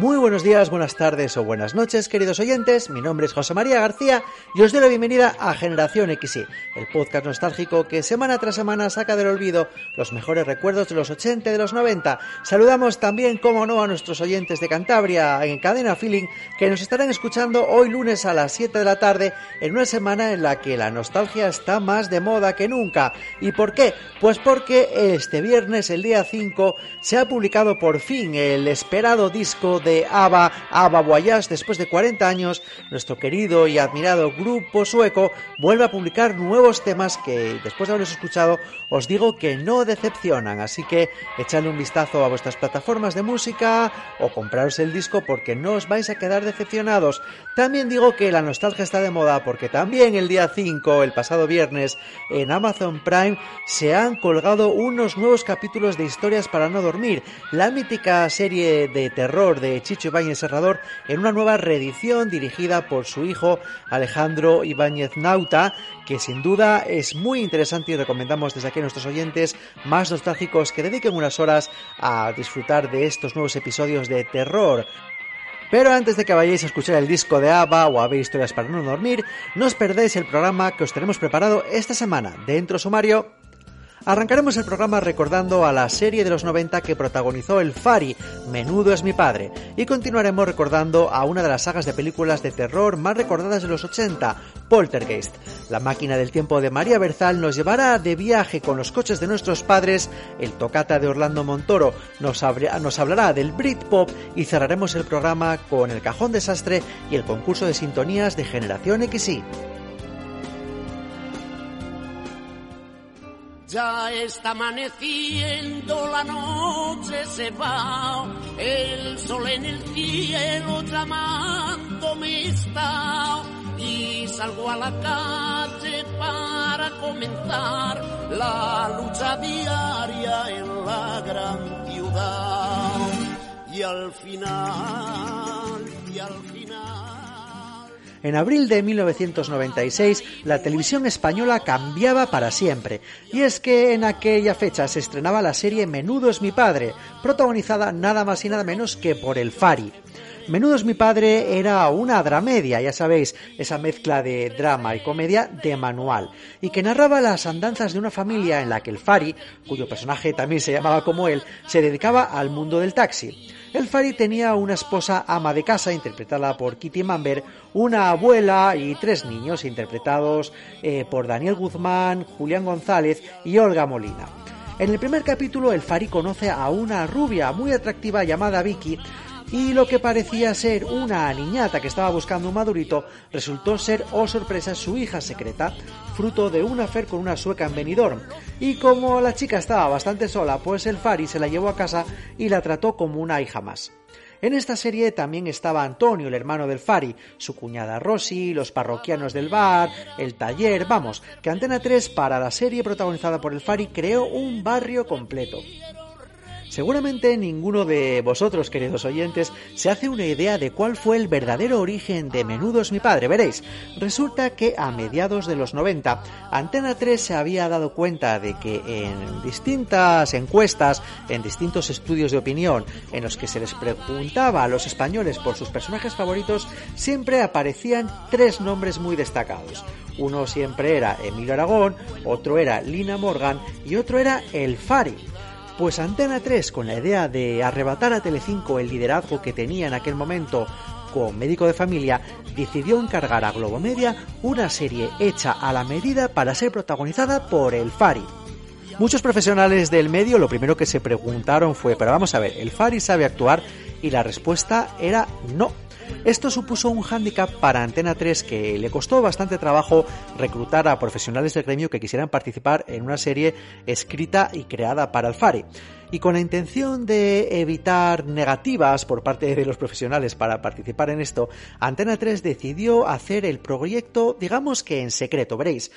Muy buenos días, buenas tardes o buenas noches, queridos oyentes. Mi nombre es José María García y os doy la bienvenida a Generación XY, el podcast nostálgico que semana tras semana saca del olvido los mejores recuerdos de los 80 y de los 90. Saludamos también, como no, a nuestros oyentes de Cantabria en Cadena Feeling que nos estarán escuchando hoy lunes a las 7 de la tarde en una semana en la que la nostalgia está más de moda que nunca. ¿Y por qué? Pues porque este viernes, el día 5, se ha publicado por fin el esperado disco de de ABBA, ABBA después de 40 años, nuestro querido y admirado grupo sueco vuelve a publicar nuevos temas que, después de haberlos escuchado, os digo que no decepcionan. Así que echadle un vistazo a vuestras plataformas de música o compraros el disco porque no os vais a quedar decepcionados. También digo que la nostalgia está de moda porque también el día 5, el pasado viernes, en Amazon Prime se han colgado unos nuevos capítulos de historias para no dormir, la mítica serie de terror de Chicho Ibáñez Serrador en una nueva reedición dirigida por su hijo Alejandro Ibáñez Nauta, que sin duda es muy interesante y recomendamos desde aquí a nuestros oyentes más nostálgicos que dediquen unas horas a disfrutar de estos nuevos episodios de terror. Pero antes de que vayáis a escuchar el disco de ABBA o a ver historias para no dormir, no os perdéis el programa que os tenemos preparado esta semana. Dentro sumario, Arrancaremos el programa recordando a la serie de los 90 que protagonizó el Fari, Menudo es mi padre, y continuaremos recordando a una de las sagas de películas de terror más recordadas de los 80, Poltergeist. La máquina del tiempo de María Berzal nos llevará de viaje con los coches de nuestros padres, el tocata de Orlando Montoro nos, hablará del Britpop y cerraremos el programa con el cajón desastre y el concurso de sintonías de Generación XY. Ya está amaneciendo, la noche se va, el sol en el cielo llamándome está. Y salgo a la calle para comenzar la lucha diaria en la gran ciudad. Y al final y al final en abril de 1996, la televisión española cambiaba para siempre, y es que en aquella fecha se estrenaba la serie Menudo es mi padre, protagonizada nada más y nada menos que por el Fari. Menudo es mi padre era una dramedia, ya sabéis, esa mezcla de drama y comedia de manual, y que narraba las andanzas de una familia en la que el Fari, cuyo personaje también se llamaba como él, se dedicaba al mundo del taxi. El Fari tenía una esposa ama de casa, interpretada por Kitty Mamber, una abuela y tres niños, interpretados eh, por Daniel Guzmán, Julián González y Olga Molina. En el primer capítulo, el Fari conoce a una rubia muy atractiva llamada Vicky, y lo que parecía ser una niñata que estaba buscando un madurito resultó ser, oh sorpresa, su hija secreta, fruto de un afer con una sueca en Benidorm. Y como la chica estaba bastante sola, pues el Fari se la llevó a casa y la trató como una hija más. En esta serie también estaba Antonio, el hermano del Fari, su cuñada Rosy, los parroquianos del bar, el taller, vamos, que Antena 3 para la serie protagonizada por el Fari creó un barrio completo. Seguramente ninguno de vosotros, queridos oyentes, se hace una idea de cuál fue el verdadero origen de Menudos mi padre. Veréis, resulta que a mediados de los 90, Antena 3 se había dado cuenta de que en distintas encuestas, en distintos estudios de opinión, en los que se les preguntaba a los españoles por sus personajes favoritos, siempre aparecían tres nombres muy destacados. Uno siempre era Emilio Aragón, otro era Lina Morgan y otro era El Fari. Pues Antena 3, con la idea de arrebatar a Telecinco el liderazgo que tenía en aquel momento con médico de familia, decidió encargar a Globomedia una serie hecha a la medida para ser protagonizada por el Fari. Muchos profesionales del medio lo primero que se preguntaron fue, pero vamos a ver, ¿el Fari sabe actuar? Y la respuesta era no. Esto supuso un hándicap para Antena 3 que le costó bastante trabajo reclutar a profesionales del gremio que quisieran participar en una serie escrita y creada para el Fari y con la intención de evitar negativas por parte de los profesionales para participar en esto, Antena 3 decidió hacer el proyecto, digamos que en secreto, veréis,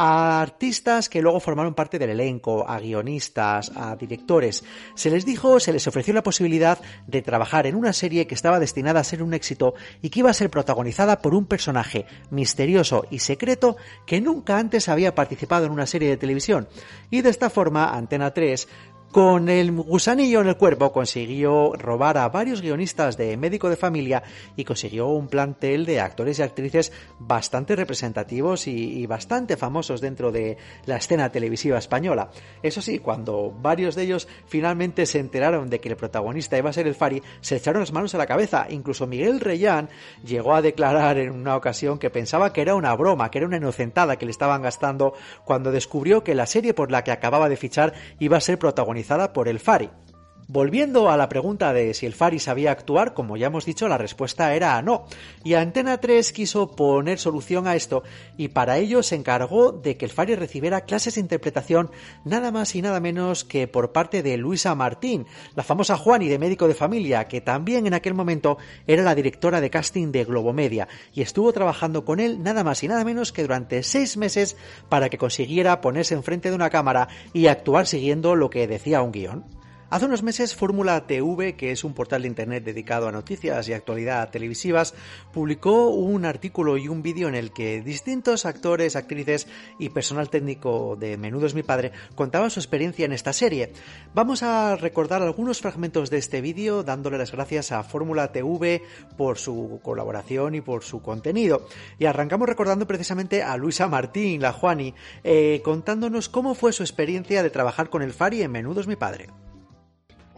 a artistas que luego formaron parte del elenco, a guionistas, a directores. Se les dijo, se les ofreció la posibilidad de trabajar en una serie que estaba destinada a ser un éxito y que iba a ser protagonizada por un personaje misterioso y secreto que nunca antes había participado en una serie de televisión. Y de esta forma, Antena 3 con el gusanillo en el cuerpo consiguió robar a varios guionistas de médico de familia y consiguió un plantel de actores y actrices bastante representativos y, bastante famosos dentro de la escena televisiva española. Eso sí, cuando varios de ellos finalmente se enteraron de que el protagonista iba a ser el Fari, se echaron las manos a la cabeza. Incluso Miguel Reyán llegó a declarar en una ocasión que pensaba que era una broma, que era una inocentada que le estaban gastando cuando descubrió que la serie por la que acababa de fichar iba a ser protagonista por el Fari. Volviendo a la pregunta de si el Fari sabía actuar, como ya hemos dicho, la respuesta era no. Y Antena 3 quiso poner solución a esto y para ello se encargó de que el Fari recibiera clases de interpretación nada más y nada menos que por parte de Luisa Martín, la famosa Juani de médico de familia, que también en aquel momento era la directora de casting de Globomedia y estuvo trabajando con él nada más y nada menos que durante seis meses para que consiguiera ponerse enfrente de una cámara y actuar siguiendo lo que decía un guion. Hace unos meses Fórmula TV, que es un portal de Internet dedicado a noticias y actualidad televisivas, publicó un artículo y un vídeo en el que distintos actores, actrices y personal técnico de Menudo es mi padre contaban su experiencia en esta serie. Vamos a recordar algunos fragmentos de este vídeo dándole las gracias a Fórmula TV por su colaboración y por su contenido. Y arrancamos recordando precisamente a Luisa Martín, la Juani, eh, contándonos cómo fue su experiencia de trabajar con el Fari en Menudo es mi padre.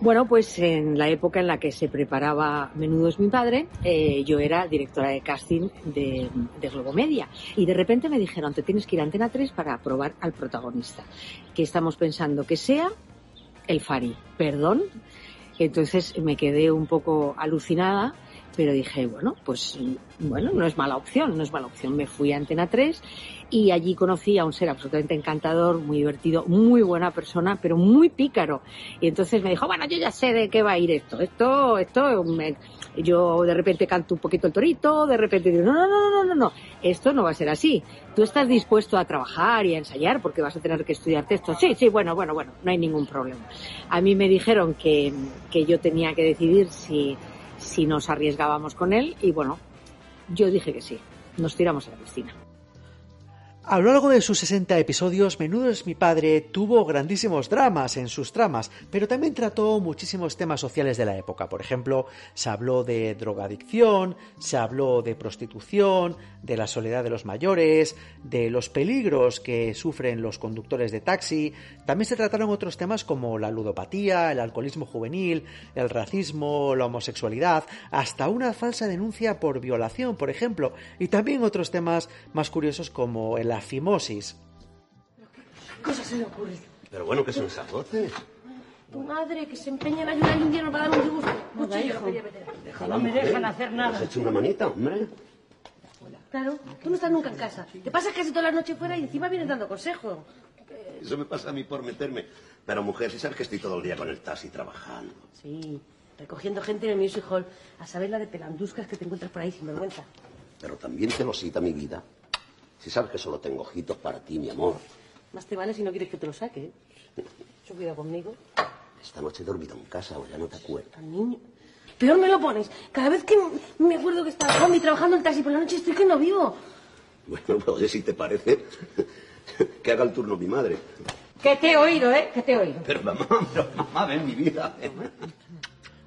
Bueno, pues en la época en la que se preparaba Menudo es mi padre, eh, yo era directora de casting de, de Globomedia. Y de repente me dijeron, te tienes que ir a Antena 3 para probar al protagonista. Que estamos pensando que sea el Fari. Perdón. Entonces me quedé un poco alucinada, pero dije, bueno, pues bueno, no es mala opción, no es mala opción. Me fui a Antena 3 y allí conocí a un ser absolutamente encantador, muy divertido, muy buena persona, pero muy pícaro. Y entonces me dijo, bueno, yo ya sé de qué va a ir esto. Esto, esto, yo de repente canto un poquito el torito, de repente digo, no, no, no, no, no, no, esto no va a ser así. Tú estás dispuesto a trabajar y a ensayar porque vas a tener que estudiar texto. Sí, sí, bueno, bueno, bueno, no hay ningún problema. A mí me dijeron que, que yo tenía que decidir si, si nos arriesgábamos con él y bueno, yo dije que sí. Nos tiramos a la piscina. A lo largo de sus 60 episodios, Menudo es mi padre tuvo grandísimos dramas en sus tramas, pero también trató muchísimos temas sociales de la época. Por ejemplo, se habló de drogadicción, se habló de prostitución, de la soledad de los mayores, de los peligros que sufren los conductores de taxi. También se trataron otros temas como la ludopatía, el alcoholismo juvenil, el racismo, la homosexualidad, hasta una falsa denuncia por violación, por ejemplo, y también otros temas más curiosos como el fimosis. ¿Qué cosa se le ocurre? Pero bueno, ¿qué son esas voces? Tu madre, que se empeña en ayudar al invierno para darme un disgusto. Mucho hijo. No me dejan hacer nada. ¿Has hecho una manita, hombre? Claro, tú no estás nunca en casa. Te pasas casi toda la noche fuera y encima vienes dando consejos. Eso me pasa a mí por meterme. Pero mujer, si sabes que estoy todo el día con el taxi trabajando. Sí, recogiendo gente en el Music Hall. A saber la de pelanduscas que te encuentras por ahí sin vergüenza. Pero también celosita mi vida. Si sabes que solo tengo ojitos para ti, mi amor. Más te vale si no quieres que te lo saque. ¿eh? cuidado conmigo. Esta noche he dormido en casa o ya no te acuerdas. Niño. Peor me lo pones. Cada vez que me acuerdo que estaba con trabajando en taxi por la noche estoy que no vivo. Bueno, pues oye, si te parece, que haga el turno mi madre. Que te he oído, ¿eh? Que te he oído. Pero mamá, pero mamá, ven mi vida.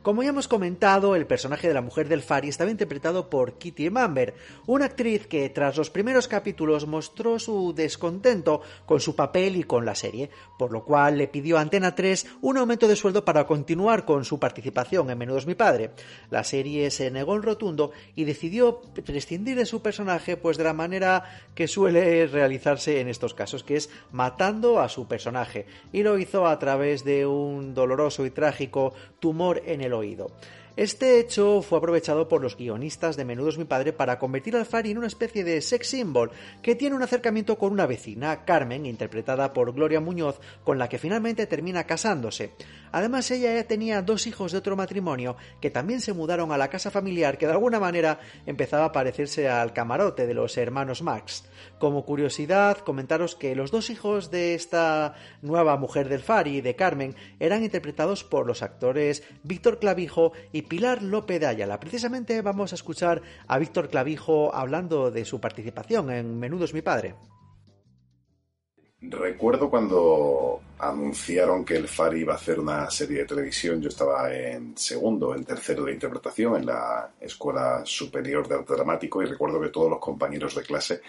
Como ya hemos comentado, el personaje de la mujer del Fari estaba interpretado por Kitty Mamber, una actriz que tras los primeros capítulos mostró su descontento con su papel y con la serie, por lo cual le pidió a Antena 3 un aumento de sueldo para continuar con su participación en Menudos mi padre. La serie se negó en rotundo y decidió prescindir de su personaje pues de la manera que suele realizarse en estos casos, que es matando a su personaje, y lo hizo a través de un doloroso y trágico tumor en el oído. Este hecho fue aprovechado por los guionistas de Menudos mi padre para convertir al Fari en una especie de sex symbol que tiene un acercamiento con una vecina, Carmen, interpretada por Gloria Muñoz, con la que finalmente termina casándose. Además, ella ya tenía dos hijos de otro matrimonio que también se mudaron a la casa familiar que de alguna manera empezaba a parecerse al camarote de los hermanos Max. Como curiosidad, comentaros que los dos hijos de esta nueva mujer del Fari, de Carmen, eran interpretados por los actores Víctor Clavijo y Pilar López de Ayala. Precisamente vamos a escuchar a Víctor Clavijo hablando de su participación en Menudos mi padre. Recuerdo cuando anunciaron que el Fari iba a hacer una serie de televisión, yo estaba en segundo, en tercero de interpretación en la Escuela Superior de Arte Dramático y recuerdo que todos los compañeros de clase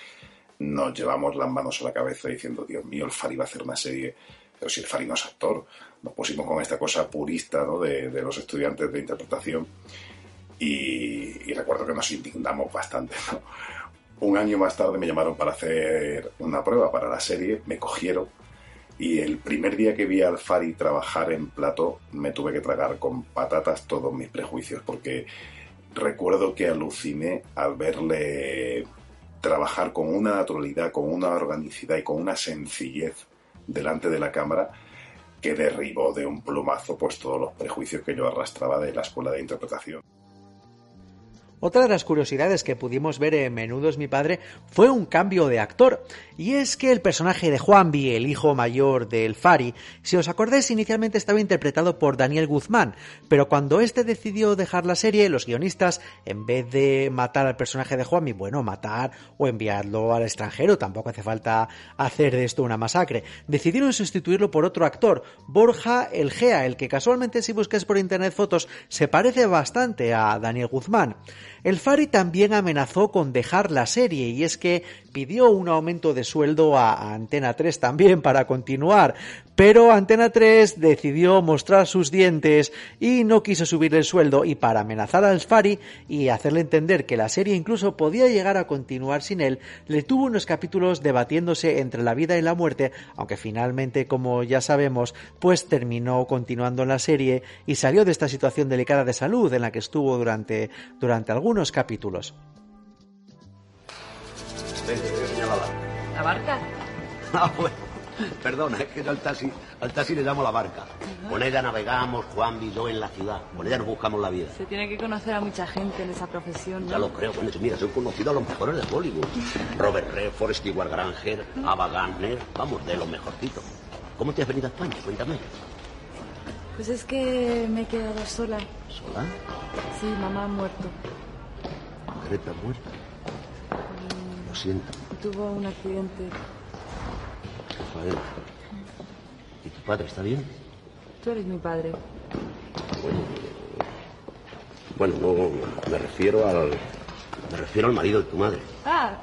nos llevamos las manos a la cabeza diciendo, Dios mío, el Fari va a hacer una serie, pero si el Fari no es actor, nos pusimos con esta cosa purista ¿no? de, los estudiantes de interpretación y, recuerdo que nos indignamos bastante. Un año más tarde me llamaron para hacer una prueba para la serie, me cogieron y el primer día que vi al Fari trabajar en plato me tuve que tragar con patatas todos mis prejuicios porque recuerdo que aluciné al verle trabajar con una naturalidad, con una organicidad y con una sencillez delante de la cámara que derribó de un plumazo pues todos los prejuicios que yo arrastraba de la escuela de interpretación. Otra de las curiosidades que pudimos ver en Menudos mi padre fue un cambio de actor, y es que el personaje de Juanvi, el hijo mayor del Fari, si os acordáis inicialmente estaba interpretado por Daniel Guzmán, pero cuando este decidió dejar la serie, los guionistas, en vez de matar al personaje de Juanvi, bueno, matar o enviarlo al extranjero, tampoco hace falta hacer de esto una masacre, decidieron sustituirlo por otro actor, Borja El Gea, el que casualmente si buscáis por internet fotos se parece bastante a Daniel Guzmán. El Fari también amenazó con dejar la serie y es que pidió un aumento de sueldo a Antena 3 también para continuar, pero Antena 3 decidió mostrar sus dientes y no quiso subirle el sueldo y para amenazar al Fari y hacerle entender que la serie incluso podía llegar a continuar sin él, le tuvo unos capítulos debatiéndose entre la vida y la muerte, aunque finalmente, como ya sabemos, pues terminó continuando la serie y salió de esta situación delicada de salud en la que estuvo durante, durante algunos capítulos. ¿La barca? Ah, bueno. Perdona, es que al taxi, al taxi le damos la barca. Con ella navegamos, Juan y yo en la ciudad. Con ella nos buscamos la vida. Se tiene que conocer a mucha gente en esa profesión, ¿no? Ya lo creo, eso. Mira, soy conocido a los mejores de Hollywood. Robert Redford, Stewart Granger, Ava Gardner. Vamos, de los mejorcitos. ¿Cómo te has venido a España? Cuéntame. Pues es que me he quedado sola. ¿Sola? Sí, mamá ha muerto. Greta muerta. Lo siento. Tuvo un accidente. ¿Y tu padre está bien? Tú eres mi padre. Bueno, no, me refiero al. Me refiero al marido de tu madre. Ah,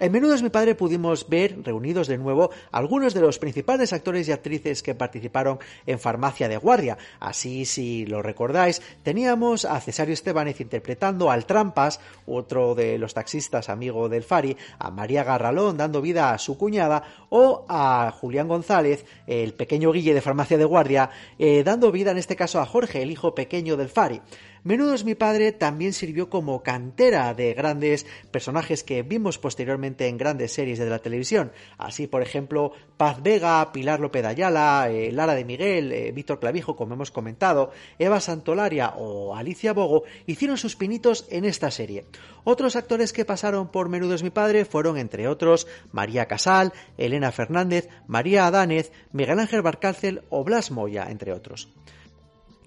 en Menudos mi padre pudimos ver reunidos de nuevo algunos de los principales actores y actrices que participaron en Farmacia de Guardia. Así, si lo recordáis, teníamos a Cesario Estebanez interpretando al Trampas, otro de los taxistas amigo del Fari, a María Garralón dando vida a su cuñada, o a Julián González, el pequeño Guille de Farmacia de Guardia, eh, dando vida en este caso a Jorge, el hijo pequeño del Fari. Menudos mi padre también sirvió como cantera de grandes personajes que vimos posteriormente en grandes series de la televisión. Así, por ejemplo, Paz Vega, Pilar López Ayala, eh, Lara de Miguel, eh, Víctor Clavijo, como hemos comentado, Eva Santolaria o Alicia Bogo hicieron sus pinitos en esta serie. Otros actores que pasaron por Menudos mi padre fueron, entre otros, María Casal, Elena Fernández, María Adánez, Miguel Ángel Barcárcel o Blas Moya, entre otros.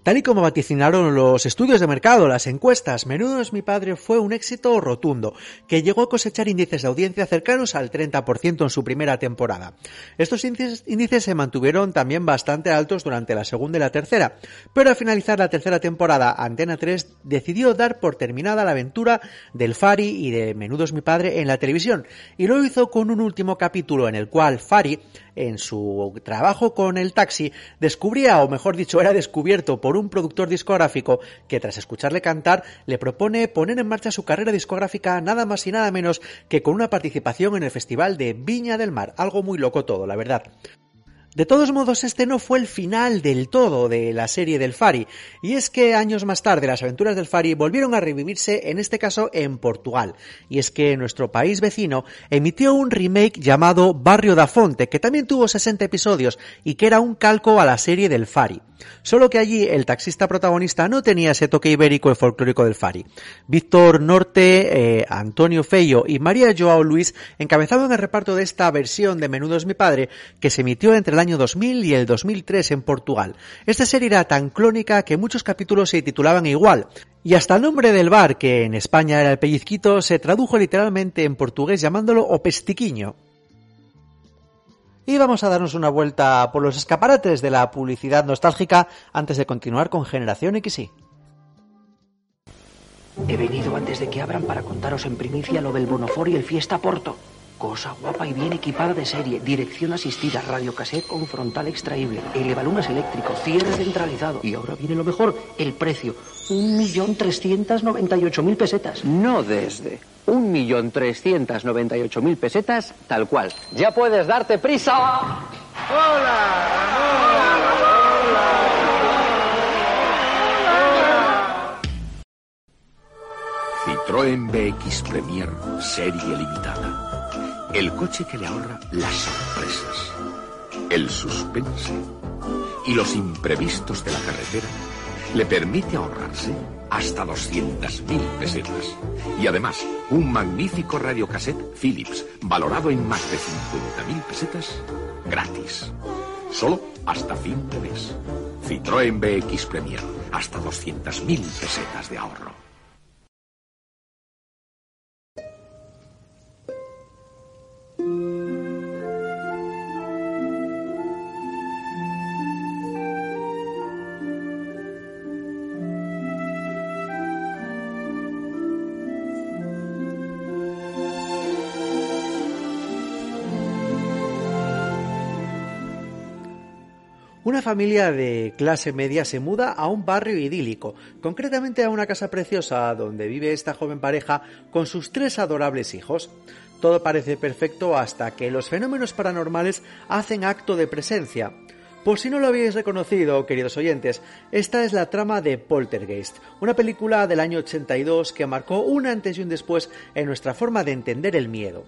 Tal y como vaticinaron los estudios de mercado, las encuestas, Menudo es mi padre fue un éxito rotundo, que llegó a cosechar índices de audiencia cercanos al 30% en su primera temporada. Estos índices, se mantuvieron también bastante altos durante la segunda y la tercera, pero al finalizar la tercera temporada, Antena 3 decidió dar por terminada la aventura del Fari y de Menudo es mi padre en la televisión, y lo hizo con un último capítulo en el cual Fari en su trabajo con el taxi, descubría, o mejor dicho, era descubierto por un productor discográfico que tras escucharle cantar le propone poner en marcha su carrera discográfica nada más y nada menos que con una participación en el Festival de Viña del Mar. Algo muy loco todo, la verdad. De todos modos, este no fue el final del todo de la serie del Fari, y es que años más tarde las aventuras del Fari volvieron a revivirse, en este caso en Portugal, y es que nuestro país vecino emitió un remake llamado Barrio da Fonte, que también tuvo 60 episodios y que era un calco a la serie del Fari. Solo que allí el taxista protagonista no tenía ese toque ibérico y folclórico del Fari. Víctor Norte, eh, Antonio Feio y María Joao Luis encabezaban el reparto de esta versión de Menudo es mi padre que se emitió entre el año 2000 y el 2003 en Portugal. Esta serie era tan clónica que muchos capítulos se titulaban igual. Y hasta el nombre del bar, que en España era el pellizquito, se tradujo literalmente en portugués llamándolo o pestiquiño y vamos a darnos una vuelta por los escaparates de la publicidad nostálgica antes de continuar con Generación XY. He venido antes de que abran para contaros en primicia lo del Bonofor y el Fiesta Porto. Cosa guapa y bien equipada de serie, dirección asistida, radiocassette con frontal extraíble, elevalunas eléctrico, cierre centralizado. Y ahora viene lo mejor, el precio. Un millón trescientas noventa y ocho mil pesetas. No desde. Un millón trescientas noventa y ocho mil pesetas, tal cual. Ya puedes darte prisa. ¡Hola, Citroën BX Premier Serie Limitada el coche que le ahorra las sorpresas, el suspense y los imprevistos de la carretera le permite ahorrarse hasta 200.000 pesetas. Y además, un magnífico radiocassette Philips, valorado en más de 50.000 pesetas, gratis. Solo hasta fin de mes. Citroën BX Premier, hasta 200.000 pesetas de ahorro. Familia de clase media se muda a un barrio idílico, concretamente a una casa preciosa donde vive esta joven pareja con sus tres adorables hijos. Todo parece perfecto hasta que los fenómenos paranormales hacen acto de presencia. Por si no lo habéis reconocido, queridos oyentes, esta es la trama de Poltergeist, una película del año 82 que marcó un antes y un después en nuestra forma de entender el miedo.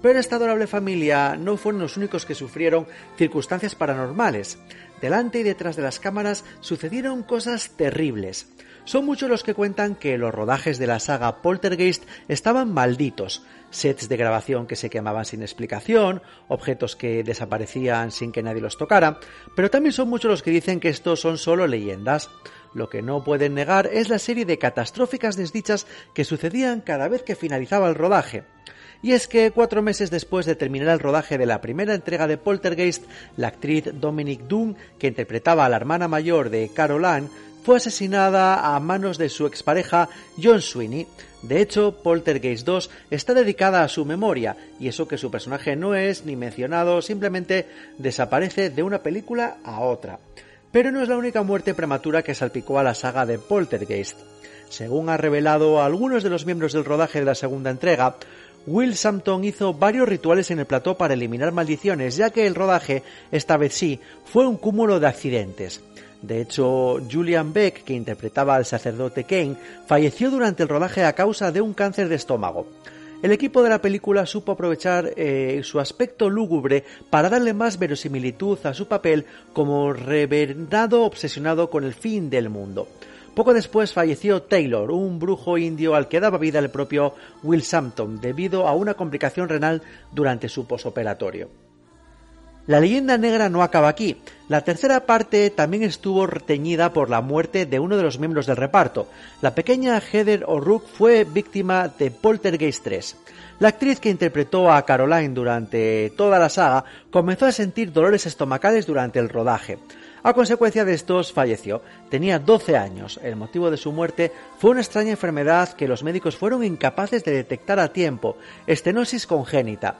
Pero esta adorable familia no fueron los únicos que sufrieron circunstancias paranormales. Delante y detrás de las cámaras sucedieron cosas terribles. Son muchos los que cuentan que los rodajes de la saga Poltergeist estaban malditos, sets de grabación que se quemaban sin explicación, objetos que desaparecían sin que nadie los tocara, pero también son muchos los que dicen que estos son solo leyendas. Lo que no pueden negar es la serie de catastróficas desdichas que sucedían cada vez que finalizaba el rodaje. Y es que cuatro meses después de terminar el rodaje de la primera entrega de Poltergeist, la actriz Dominic Dunn, que interpretaba a la hermana mayor de Caroline, fue asesinada a manos de su expareja John Sweeney. De hecho, Poltergeist 2 está dedicada a su memoria, y eso que su personaje no es ni mencionado, simplemente desaparece de una película a otra. Pero no es la única muerte prematura que salpicó a la saga de Poltergeist. Según ha revelado algunos de los miembros del rodaje de la segunda entrega, Will Sampton hizo varios rituales en el plató para eliminar maldiciones, ya que el rodaje, esta vez sí, fue un cúmulo de accidentes. De hecho, Julian Beck, que interpretaba al sacerdote Kane, falleció durante el rodaje a causa de un cáncer de estómago. El equipo de la película supo aprovechar eh, su aspecto lúgubre para darle más verosimilitud a su papel como reverendado obsesionado con el fin del mundo. Poco después falleció Taylor, un brujo indio al que daba vida el propio Will Sampton debido a una complicación renal durante su posoperatorio. La leyenda negra no acaba aquí. La tercera parte también estuvo reteñida por la muerte de uno de los miembros del reparto. La pequeña Heather O'Rourke fue víctima de Poltergeist 3. La actriz que interpretó a Caroline durante toda la saga comenzó a sentir dolores estomacales durante el rodaje. A consecuencia de estos falleció. Tenía 12 años. El motivo de su muerte fue una extraña enfermedad que los médicos fueron incapaces de detectar a tiempo, estenosis congénita.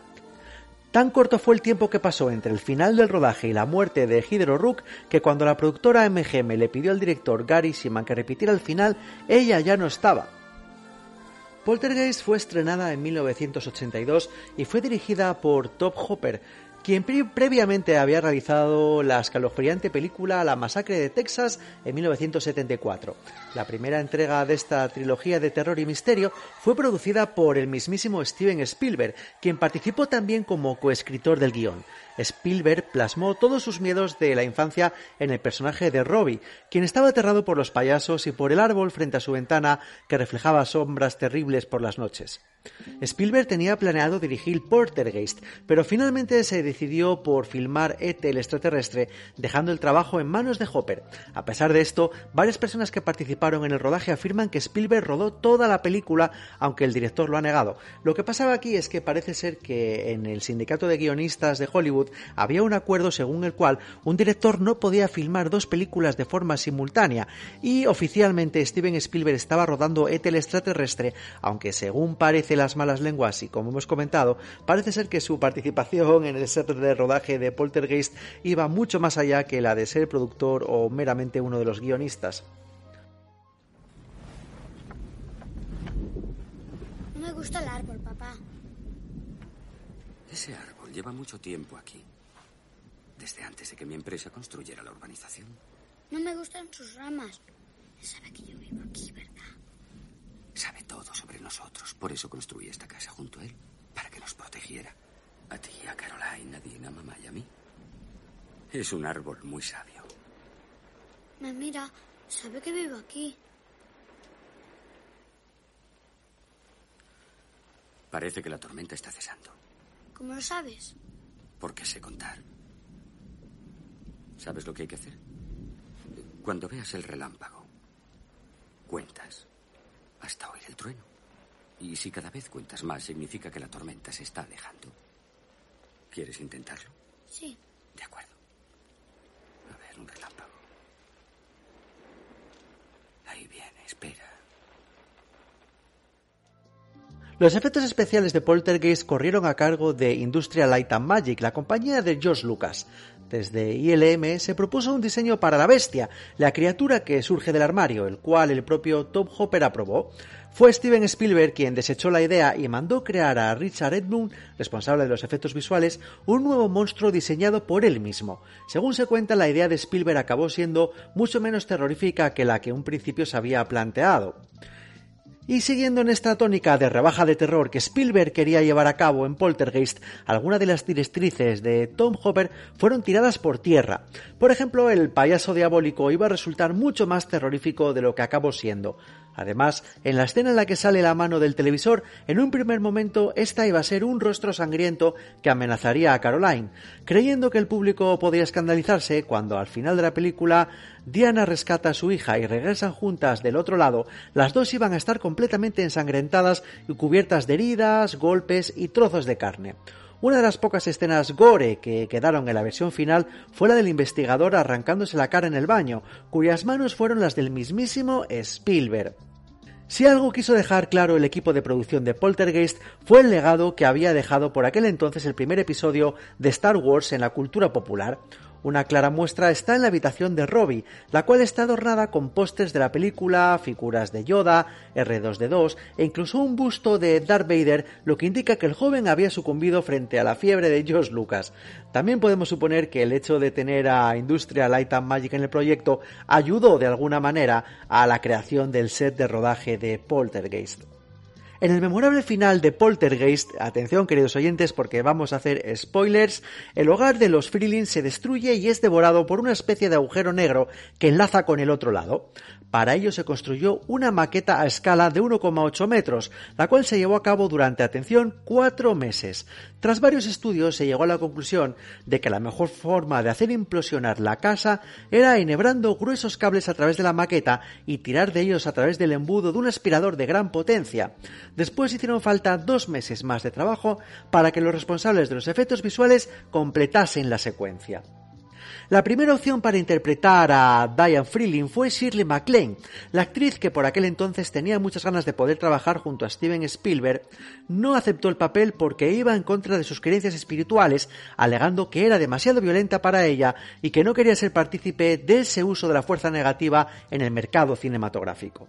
Tan corto fue el tiempo que pasó entre el final del rodaje y la muerte de Hidro Rook que cuando la productora MGM le pidió al director Gary Siman que repitiera el final, ella ya no estaba. Poltergeist fue estrenada en 1982 y fue dirigida por Top Hopper, quien previamente había realizado la escalofriante película La masacre de Texas en 1974. La primera entrega de esta trilogía de terror y misterio fue producida por el mismísimo Steven Spielberg, quien participó también como coescritor del guion. Spielberg plasmó todos sus miedos de la infancia en el personaje de Robbie, quien estaba aterrado por los payasos y por el árbol frente a su ventana que reflejaba sombras terribles por las noches. Spielberg tenía planeado dirigir Poltergeist, pero finalmente se decidió por filmar ET el extraterrestre, dejando el trabajo en manos de Hopper. A pesar de esto, varias personas que participaron en el rodaje afirman que Spielberg rodó toda la película, aunque el director lo ha negado. Lo que pasaba aquí es que parece ser que en el sindicato de guionistas de Hollywood había un acuerdo según el cual un director no podía filmar dos películas de forma simultánea, y oficialmente Steven Spielberg estaba rodando ET el extraterrestre, aunque según parece las malas lenguas y como hemos comentado, parece ser que su participación en el set de rodaje de Poltergeist iba mucho más allá que la de ser productor o meramente uno de los guionistas. No me gusta el árbol, papá. Ese árbol lleva mucho tiempo aquí. Desde antes de que mi empresa construyera la urbanización. No me gustan sus ramas. Sabe que yo vivo aquí, ¿verdad? Sabe todo sobre nosotros. Por eso construí esta casa junto a él. Para que nos protegiera. A ti, a Caroline, a Dina, a mamá y a mí. Es un árbol muy sabio. Me mira. Sabe que vivo aquí. Parece que la tormenta está cesando. ¿Cómo lo sabes? Porque sé contar. ¿Sabes lo que hay que hacer? Cuando veas el relámpago, cuentas hasta oír el trueno. Y si cada vez cuentas más, significa que la tormenta se está alejando. ¿Quieres intentarlo? Sí. De acuerdo. A ver, un relámpago. Ahí viene, espera. Los efectos especiales de Poltergeist corrieron a cargo de Industrial Light and Magic, la compañía de George Lucas. Desde ILM se propuso un diseño para la bestia, la criatura que surge del armario, el cual el propio Top Hopper aprobó. Fue Steven Spielberg quien desechó la idea y mandó crear a Richard Edmund, responsable de los efectos visuales, un nuevo monstruo diseñado por él mismo. Según se cuenta, la idea de Spielberg acabó siendo mucho menos terrorífica que la que un principio se había planteado. Y siguiendo en esta tónica de rebaja de terror que Spielberg quería llevar a cabo en Poltergeist, algunas de las directrices de Tom Hopper fueron tiradas por tierra. Por ejemplo, el payaso diabólico iba a resultar mucho más terrorífico de lo que acabó siendo. Además, en la escena en la que sale la mano del televisor, en un primer momento esta iba a ser un rostro sangriento que amenazaría a Caroline, creyendo que el público podía escandalizarse cuando al final de la película Diana rescata a su hija y regresan juntas del otro lado, las dos iban a estar completamente ensangrentadas y cubiertas de heridas, golpes y trozos de carne. Una de las pocas escenas gore que quedaron en la versión final fue la del investigador arrancándose la cara en el baño, cuyas manos fueron las del mismísimo Spielberg. Si algo quiso dejar claro el equipo de producción de Poltergeist fue el legado que había dejado por aquel entonces el primer episodio de Star Wars en la cultura popular, una clara muestra está en la habitación de Robbie, la cual está adornada con pósters de la película, figuras de Yoda, R2D2 e incluso un busto de Darth Vader, lo que indica que el joven había sucumbido frente a la fiebre de George Lucas. También podemos suponer que el hecho de tener a Industrial Light and Magic en el proyecto ayudó de alguna manera a la creación del set de rodaje de Poltergeist. En el memorable final de Poltergeist, atención queridos oyentes porque vamos a hacer spoilers, el hogar de los Freelings se destruye y es devorado por una especie de agujero negro que enlaza con el otro lado. Para ello se construyó una maqueta a escala de 1,8 metros, la cual se llevó a cabo durante, atención, cuatro meses. Tras varios estudios se llegó a la conclusión de que la mejor forma de hacer implosionar la casa era enhebrando gruesos cables a través de la maqueta y tirar de ellos a través del embudo de un aspirador de gran potencia. Después hicieron falta dos meses más de trabajo para que los responsables de los efectos visuales completasen la secuencia. La primera opción para interpretar a Diane Freeling fue Shirley MacLaine, la actriz que por aquel entonces tenía muchas ganas de poder trabajar junto a Steven Spielberg, no aceptó el papel porque iba en contra de sus creencias espirituales, alegando que era demasiado violenta para ella y que no quería ser partícipe de ese uso de la fuerza negativa en el mercado cinematográfico.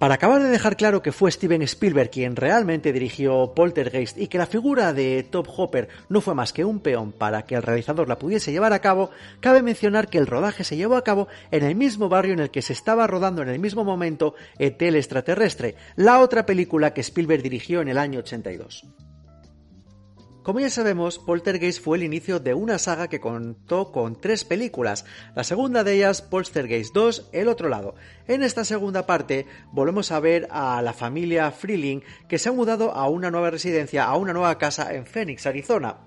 Para acabar de dejar claro que fue Steven Spielberg quien realmente dirigió Poltergeist y que la figura de Top Hopper no fue más que un peón para que el realizador la pudiese llevar a cabo, cabe mencionar que el rodaje se llevó a cabo en el mismo barrio en el que se estaba rodando en el mismo momento Etel extraterrestre, la otra película que Spielberg dirigió en el año 82. Como ya sabemos, Poltergeist fue el inicio de una saga que contó con tres películas, la segunda de ellas Poltergeist 2, El otro lado. En esta segunda parte volvemos a ver a la familia Freeling que se ha mudado a una nueva residencia, a una nueva casa en Phoenix, Arizona.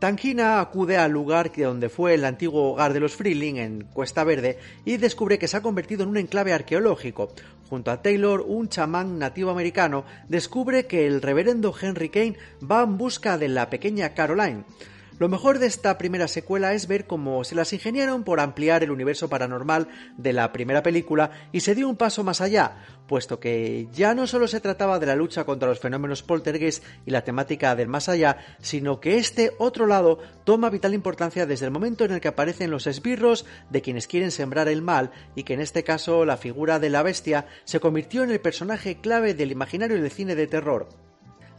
Tanquina acude al lugar donde fue el antiguo hogar de los Freeling, en Cuesta Verde, y descubre que se ha convertido en un enclave arqueológico. Junto a Taylor, un chamán nativo americano descubre que el reverendo Henry Kane va en busca de la pequeña Caroline. Lo mejor de esta primera secuela es ver cómo se las ingeniaron por ampliar el universo paranormal de la primera película y se dio un paso más allá, puesto que ya no solo se trataba de la lucha contra los fenómenos poltergeist y la temática del más allá, sino que este otro lado toma vital importancia desde el momento en el que aparecen los esbirros de quienes quieren sembrar el mal y que en este caso la figura de la bestia se convirtió en el personaje clave del imaginario del cine de terror.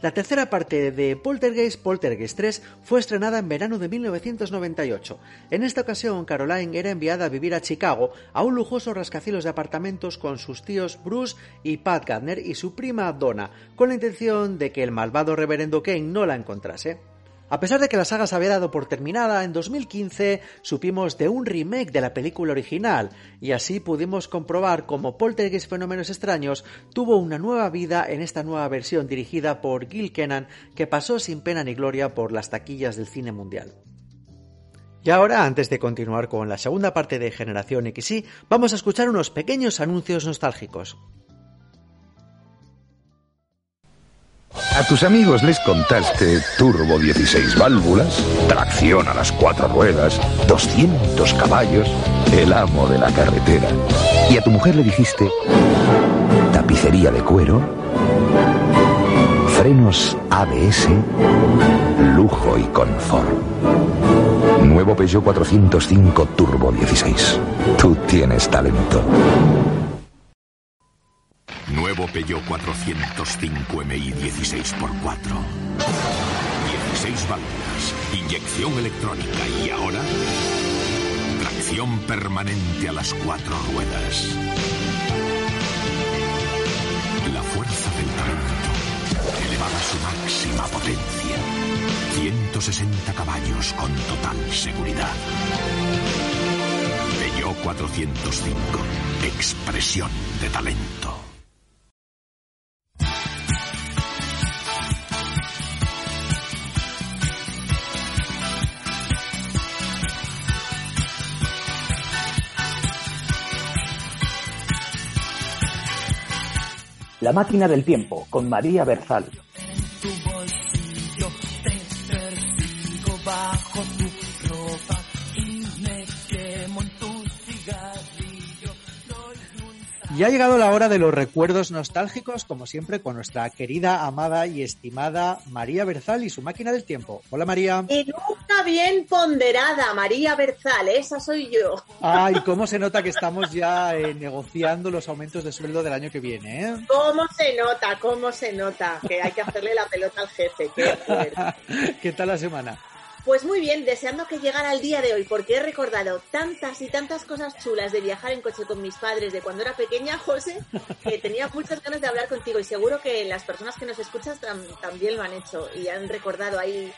La tercera parte de Poltergeist, Poltergeist 3, fue estrenada en verano de 1998. En esta ocasión, Caroline era enviada a vivir a Chicago, a un lujoso rascacielos de apartamentos con sus tíos Bruce y Pat Gardner y su prima Donna, con la intención de que el malvado reverendo Kane no la encontrase. A pesar de que la saga se había dado por terminada, en 2015 supimos de un remake de la película original y así pudimos comprobar cómo Poltergeist Fenómenos Extraños tuvo una nueva vida en esta nueva versión dirigida por Gil Kennan que pasó sin pena ni gloria por las taquillas del cine mundial. Y ahora, antes de continuar con la segunda parte de Generación XY, vamos a escuchar unos pequeños anuncios nostálgicos. A tus amigos les contaste turbo 16 válvulas, tracción a las cuatro ruedas, 200 caballos, el amo de la carretera. Y a tu mujer le dijiste tapicería de cuero, frenos ABS, lujo y confort. Nuevo Peugeot 405 Turbo 16. Tú tienes talento. Nuevo Peugeot 405 MI 16x4. 16 válvulas, inyección electrónica y ahora tracción permanente a las cuatro ruedas. La fuerza del talento elevada a su máxima potencia. 160 caballos con total seguridad. Peugeot 405. Expresión de talento. La máquina del tiempo con María Berzal. Y ha llegado la hora de los recuerdos nostálgicos, como siempre, con nuestra querida, amada y estimada María Berzal y su máquina del tiempo. Hola María. Y nunca bien ponderada, María Berzal, esa soy yo. Ay, cómo se nota que estamos ya eh, negociando los aumentos de sueldo del año que viene, ¿eh? ¿Cómo se nota? ¿Cómo se nota? Que hay que hacerle la pelota al jefe. Qué, ¿Qué tal la semana? Pues muy bien, deseando que llegara el día de hoy, porque he recordado tantas y tantas cosas chulas de viajar en coche con mis padres de cuando era pequeña, José, que tenía muchas ganas de hablar contigo y seguro que las personas que nos escuchas también lo han hecho y han recordado ahí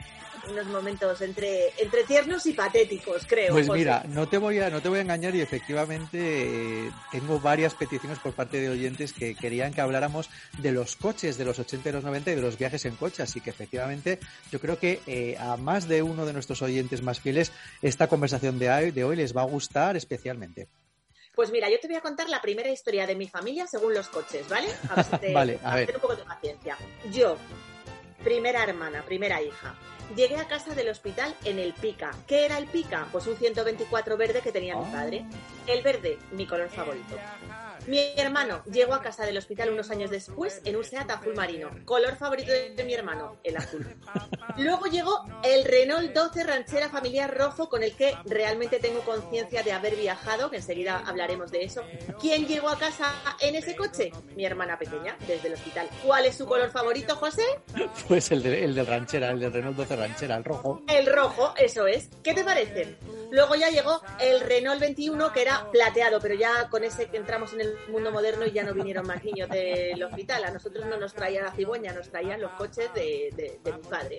unos momentos entre, entre tiernos y patéticos, creo. Pues mira, no te voy a, no te voy a engañar y efectivamente eh, tengo varias peticiones por parte de oyentes que querían que habláramos de los coches de los 80 y los 90 y de los viajes en coche, así que efectivamente yo creo que eh, a más de uno de nuestros oyentes más fieles esta conversación de hoy, de hoy les va a gustar especialmente. Pues mira, yo te voy a contar la primera historia de mi familia según los coches, ¿vale? A ver si te, vale, a ver. un poco de paciencia. Yo, primera hermana, primera hija llegué a casa del hospital en el Pica. ¿Qué era el Pica? Pues un 124 verde que tenía mi padre. El verde, mi color favorito. Mi hermano llegó a casa del hospital unos años después en un Seat azul marino. Color favorito de mi hermano, el azul. Luego llegó el Renault 12 ranchera familiar rojo con el que realmente tengo conciencia de haber viajado, que enseguida hablaremos de eso. ¿Quién llegó a casa en ese coche? Mi hermana pequeña, desde el hospital. ¿Cuál es su color favorito, José? Pues el de, el de ranchera, el del Renault 12 ranchera, el rojo. El rojo, eso es. ¿Qué te parece? Luego ya llegó el Renault 21 que era plateado, pero ya con ese que entramos en el mundo moderno y ya no vinieron más niños del hospital. A nosotros no nos traía la cigüeña, nos traían los coches de, mi padre.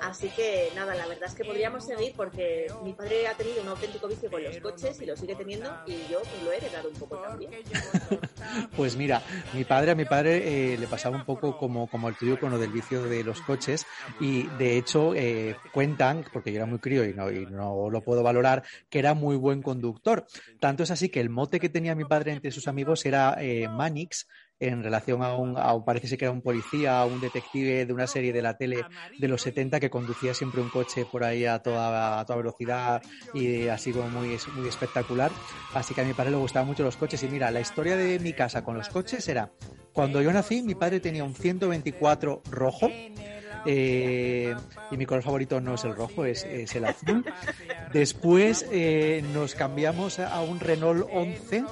Así que nada, la verdad es que podríamos seguir porque mi padre ha tenido un auténtico vicio con los coches y lo sigue teniendo y yo pues, lo he heredado un poco también. Pues mira, mi padre a mi padre eh, le pasaba un poco como, como el tuyo con lo del vicio de los coches y de hecho eh, cuentan, porque yo era muy crío y no, y no lo puedo valorar, que era muy buen conductor. Tanto es así que el mote que tenía mi padre entre sus amigos era eh, Manix, en relación a un, parece que era un policía, un detective de una serie de la tele de los 70 que conducía siempre un coche por ahí a toda, a toda velocidad y así como muy, muy espectacular. Así que a mi padre le gustaban mucho los coches. Y mira, la historia de mi casa con los coches era, cuando yo nací, mi padre tenía un 124 rojo. Eh, y mi color favorito no es el rojo, es, el azul. Después eh, nos cambiamos a un Renault 11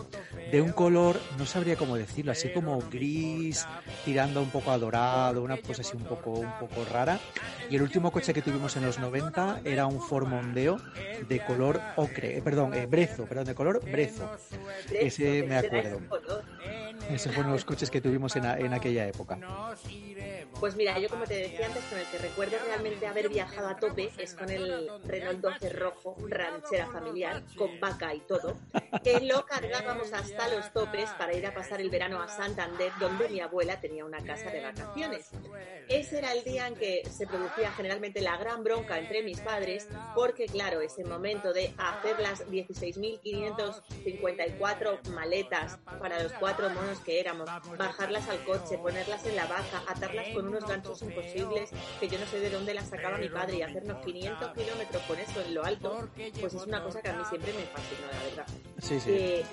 de un color, no sabría cómo decirlo, así como gris, tirando un poco a dorado, una cosa así un poco, un poco rara. Y el último coche que tuvimos en los 90 era un Ford Mondeo de color ocre, eh, perdón, eh, brezo, perdón, de color brezo. Ese me acuerdo. Esos fueron los coches que tuvimos en, en, aquella época. Pues mira, yo como te decía antes, con el que recuerdo realmente haber viajado a tope es con el Renault 12 rojo, ranchera familiar, con vaca y todo, que lo cargábamos hasta los topes para ir a pasar el verano a Santander, donde mi abuela tenía una casa de vacaciones. Ese era el día en que se producía generalmente la gran bronca entre mis padres, porque claro, ese momento de hacer las 16.554 maletas para los cuatro monos que éramos, bajarlas al coche, ponerlas en la vaca, atarlas con unos ganchos imposibles que yo no sé de dónde las sacaba mi padre y hacernos 500 kilómetros con eso en lo alto, pues es una cosa que a mí siempre me fascinó, la verdad. Sí, sí. Eh,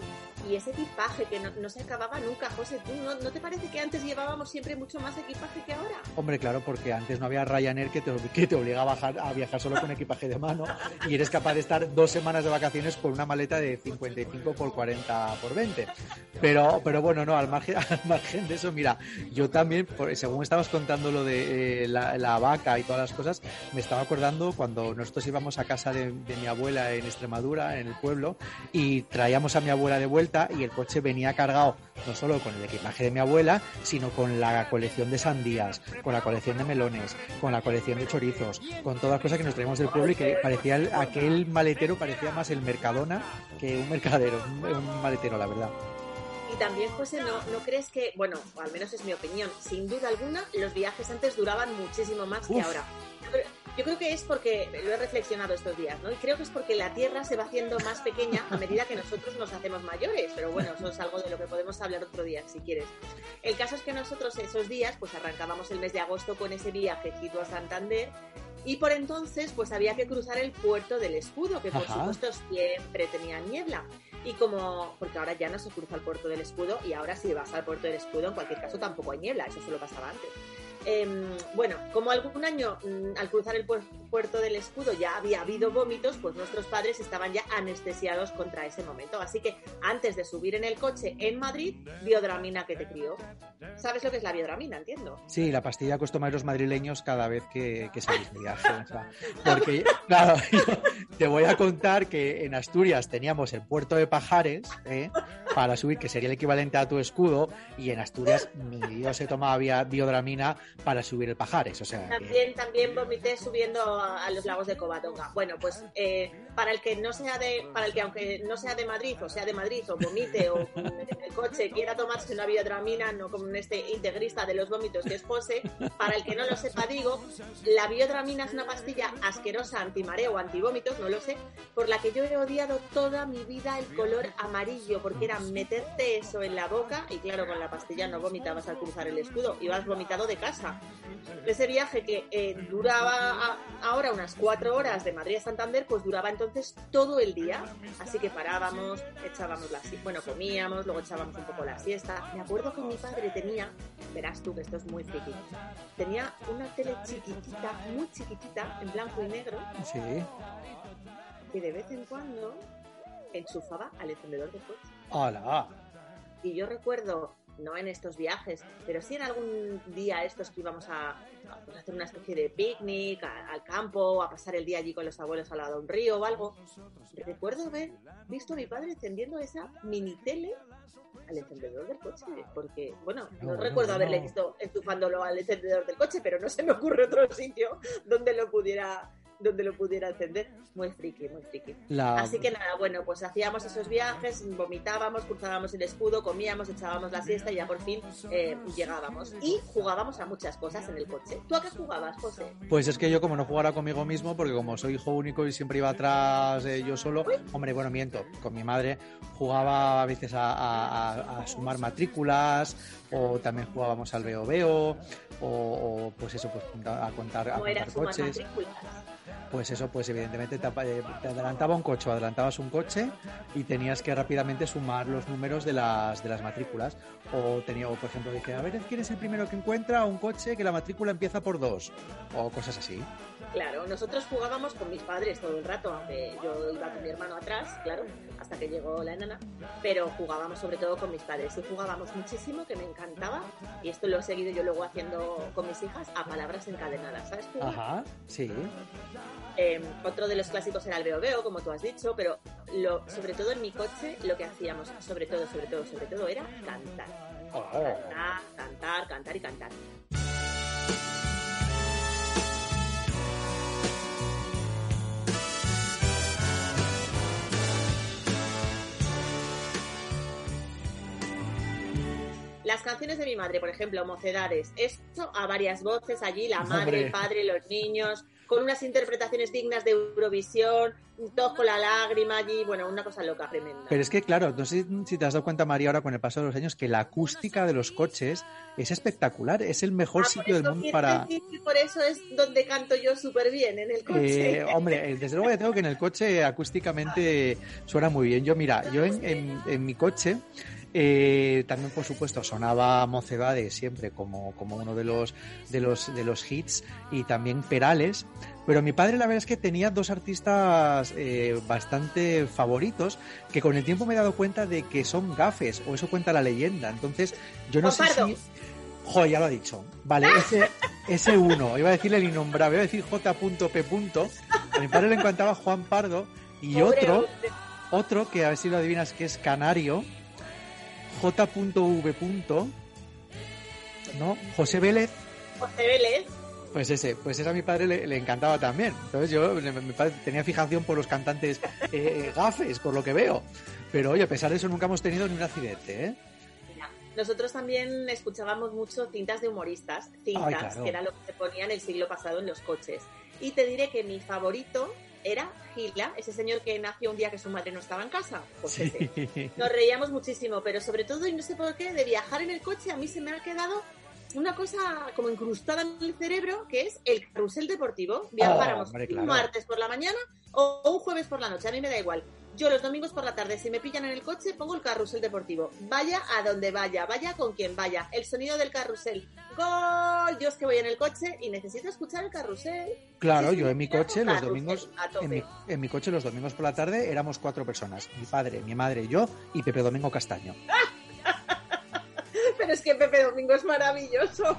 y ese equipaje que no, se acababa nunca, José, ¿tú no, te parece que antes llevábamos siempre mucho más equipaje que ahora? Hombre, claro, porque antes no había Ryanair que te, que te obliga a, bajar, a viajar solo con equipaje de mano y eres capaz de estar dos semanas de vacaciones con una maleta de 55 por 40 por 20. Pero, pero bueno, no, al margen, al margen de eso, mira, yo también, según estabas contando lo de eh, la, vaca y todas las cosas, me estaba acordando cuando nosotros íbamos a casa de, de mi abuela en Extremadura, en el pueblo, y traíamos a mi abuela de vuelta y el coche venía cargado no solo con el equipaje de mi abuela, sino con la colección de sandías, con la colección de melones, con la colección de chorizos, con todas las cosas que nos traíamos del pueblo y que parecía aquel maletero parecía más el Mercadona que un mercadero, un, maletero, la verdad. Y también, José, ¿no, ¿no crees que, bueno, al menos es mi opinión, sin duda alguna, los viajes antes duraban muchísimo más que ahora? Yo creo que es porque, lo he reflexionado estos días, ¿no? Y creo que es porque la Tierra se va haciendo más pequeña a medida que nosotros nos hacemos mayores. Pero bueno, eso es algo de lo que podemos hablar otro día, si quieres. El caso es que nosotros esos días, pues arrancábamos el mes de agosto con ese viajecito a Santander y por entonces, pues había que cruzar el puerto del escudo, que por supuesto siempre tenía niebla. Y como, porque ahora ya no se cruza el puerto del escudo y ahora si vas al puerto del escudo, en cualquier caso tampoco hay niebla, eso solo pasaba antes. Em, bueno, como algún año mm, al cruzar el puerto del escudo ya había habido vómitos, pues nuestros padres estaban ya anestesiados contra ese momento. Así que antes de subir en el coche en Madrid, biodramina que te crió. ¿Sabes lo que es la biodramina? Entiendo. Sí, la pastilla que os tomáis los madrileños cada vez que, que salís de viaje. porque, claro, te voy a contar que en Asturias teníamos el puerto de Pajares ¿eh? para subir, que sería el equivalente a tu escudo, y en Asturias mi Dios se tomaba biodramina para subir el Pajares. O sea, también, también vomité subiendo a, los lagos de Covadonga. Bueno, pues eh, para el que no sea de, para el que aunque no sea de Madrid o sea de Madrid o vomite o en el coche quiera tomarse una biodramina, no como este integrista de los vómitos que es Pose, para el que no lo sepa digo, la biodramina es una pastilla asquerosa antimareo antivómitos, no lo sé, por la que yo he odiado toda mi vida el color amarillo, porque era meterte eso en la boca y claro, con la pastilla no vomitabas al cruzar el escudo, ibas vomitado de casa. Ese viaje que eh, duraba ahora unas cuatro horas de Madrid a Santander, pues duraba entonces todo el día, así que parábamos, echábamos la bueno, comíamos, luego echábamos un poco la siesta. Me acuerdo que mi padre tenía, verás tú que esto es muy friki, tenía una tele chiquitita, muy chiquitita, en blanco y negro. Sí. Que de vez en cuando enchufaba al encendedor de coche. ¡Hola! Y yo recuerdo no en estos viajes, pero sí en algún día estos que íbamos a, pues, hacer una especie de picnic al campo, a pasar el día allí con los abuelos al lado de un río o algo. Recuerdo haber visto a mi padre encendiendo esa mini tele al encendedor del coche, porque, bueno, no, recuerdo haberle visto enchufándolo al encendedor del coche, pero no se me ocurre otro sitio donde lo pudiera donde lo pudiera encender. Muy friki, muy friki. Así que nada, bueno, pues hacíamos esos viajes, vomitábamos, cruzábamos el escudo, comíamos, echábamos la siesta y ya por fin eh, llegábamos. Y jugábamos a muchas cosas en el coche. ¿Tú a qué jugabas, José? Pues es que yo como no jugara conmigo mismo, porque como soy hijo único y siempre iba atrás eh, yo solo, hombre, bueno, miento, con mi madre jugaba a veces a, sumar matrículas o también jugábamos al veo veo o, pues eso, pues a contar, a contar coches pues eso, pues evidentemente eh, te, adelantaba un coche, adelantabas un coche y tenías que rápidamente sumar los números de las, de las matrículas. O tenía, por ejemplo, dije, a ver, ¿quién es el primero que encuentra un coche que la matrícula empieza por dos? O cosas así. Claro, nosotros jugábamos con mis padres todo el rato, aunque yo iba con mi hermano atrás, claro, hasta que llegó la enana, pero jugábamos sobre todo con mis padres y jugábamos muchísimo, que me encantaba, y esto lo he seguido yo luego haciendo con mis hijas, a palabras encadenadas, ¿sabes? Ajá, sí. Em, otro de los clásicos era el veo veo, como tú has dicho, pero lo, sobre todo en mi coche lo que hacíamos, sobre todo, sobre todo, sobre todo, era cantar. Oh. Cantar, cantar, cantar y cantar. Las canciones de mi madre, por ejemplo, Mocedades, esto a varias voces allí, la madre, el padre, los niños, con unas interpretaciones dignas de Eurovisión, todos con la lágrima allí, bueno, una cosa loca, tremenda. Pero es que, claro, no sé si te has dado cuenta, María, ahora con el paso de los años, que la acústica de los coches es espectacular, es el mejor ah, sitio del mundo para... por eso es donde canto yo súper bien, en el coche. Eh, hombre, eh, desde luego ya tengo que en el coche acústicamente suena muy bien. Yo, mira, yo en, en mi coche... Eh, también, por supuesto, sonaba Mocedades siempre como, como uno de los, de, los, de los hits y también Perales. Pero mi padre, la verdad es que tenía dos artistas eh, bastante favoritos que con el tiempo me he dado cuenta de que son gafes, o eso cuenta la leyenda. Entonces, yo no sé si. Joder, ya lo ha dicho. Vale, ese, ese uno. Iba a decirle el innombrable, iba a decir J.P. A mi padre le encantaba Juan Pardo. Y otro, otro que a ver si lo adivinas que es Canario J.V. ¿no? José Vélez. José Vélez. Pues ese, pues ese a mi padre le, encantaba también. Entonces yo, mi padre tenía fijación por los cantantes eh, gafes, por lo que veo. Pero oye, a pesar de eso nunca hemos tenido ni un accidente, ¿eh? Nosotros también escuchábamos mucho cintas de humoristas, cintas, que era lo que se ponían el siglo pasado en los coches. Y te diré que mi favorito era Gila, ese señor que nació un día que su madre no estaba en casa. Pues Nos reíamos muchísimo, pero sobre todo, y no sé por qué, de viajar en el coche a mí se me ha quedado una cosa como incrustada en el cerebro, que es el carrusel deportivo. Viajáramos oh, un martes por la mañana o un jueves por la noche, a mí me da igual. Yo los domingos por la tarde, si me pillan en el coche, pongo el carrusel deportivo. Vaya a donde vaya, vaya con quien vaya. El sonido del carrusel. ¡Gol! Yo es que voy en el coche y necesito escuchar el carrusel. Claro, yo en mi coche los domingos, en mi, en mi coche los domingos por la tarde éramos cuatro personas. Mi padre, mi madre, yo y Pepe Domingo Castaño. Es que Pepe Domingo es maravilloso.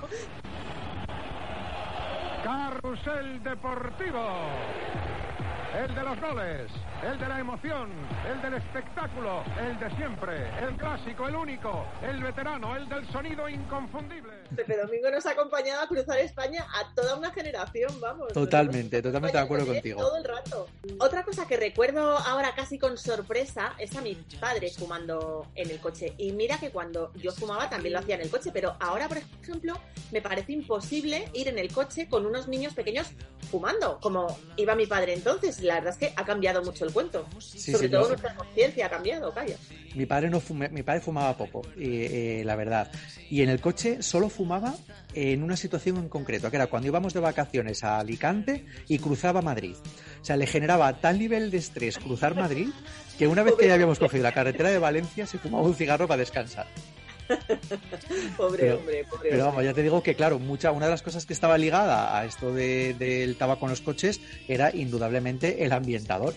Carrusel Deportivo. El de los goles, el de la emoción, el del espectáculo, el de siempre, el clásico, el único, el veterano, el del sonido inconfundible. Pepe Domingo nos ha acompañado a cruzar España a toda una generación, vamos. Totalmente, totalmente de acuerdo contigo. Todo el rato. Otra cosa que recuerdo ahora casi con sorpresa es a mi padre fumando en el coche. Y mira que cuando yo fumaba también lo hacía en el coche, pero ahora, por ejemplo, me parece imposible ir en el coche con unos niños pequeños fumando, como iba mi padre entonces. La verdad es que ha cambiado mucho el cuento. Sí, Sobre sí, todo no. nuestra conciencia ha cambiado, calla. Mi padre no fume- mi padre fumaba poco, eh, eh, la verdad. Y en el coche solo fumaba en una situación en concreto, que era cuando íbamos de vacaciones a Alicante y cruzaba Madrid. O sea, le generaba tal nivel de estrés cruzar Madrid que una vez que ya habíamos cogido la carretera de Valencia se fumaba un cigarro para descansar. Pobre Pero- hombre, pobre Pero hombre. vamos, ya te digo que claro, mucha, una de las cosas que estaba ligada a esto de- del tabaco en los coches era indudablemente el ambientador.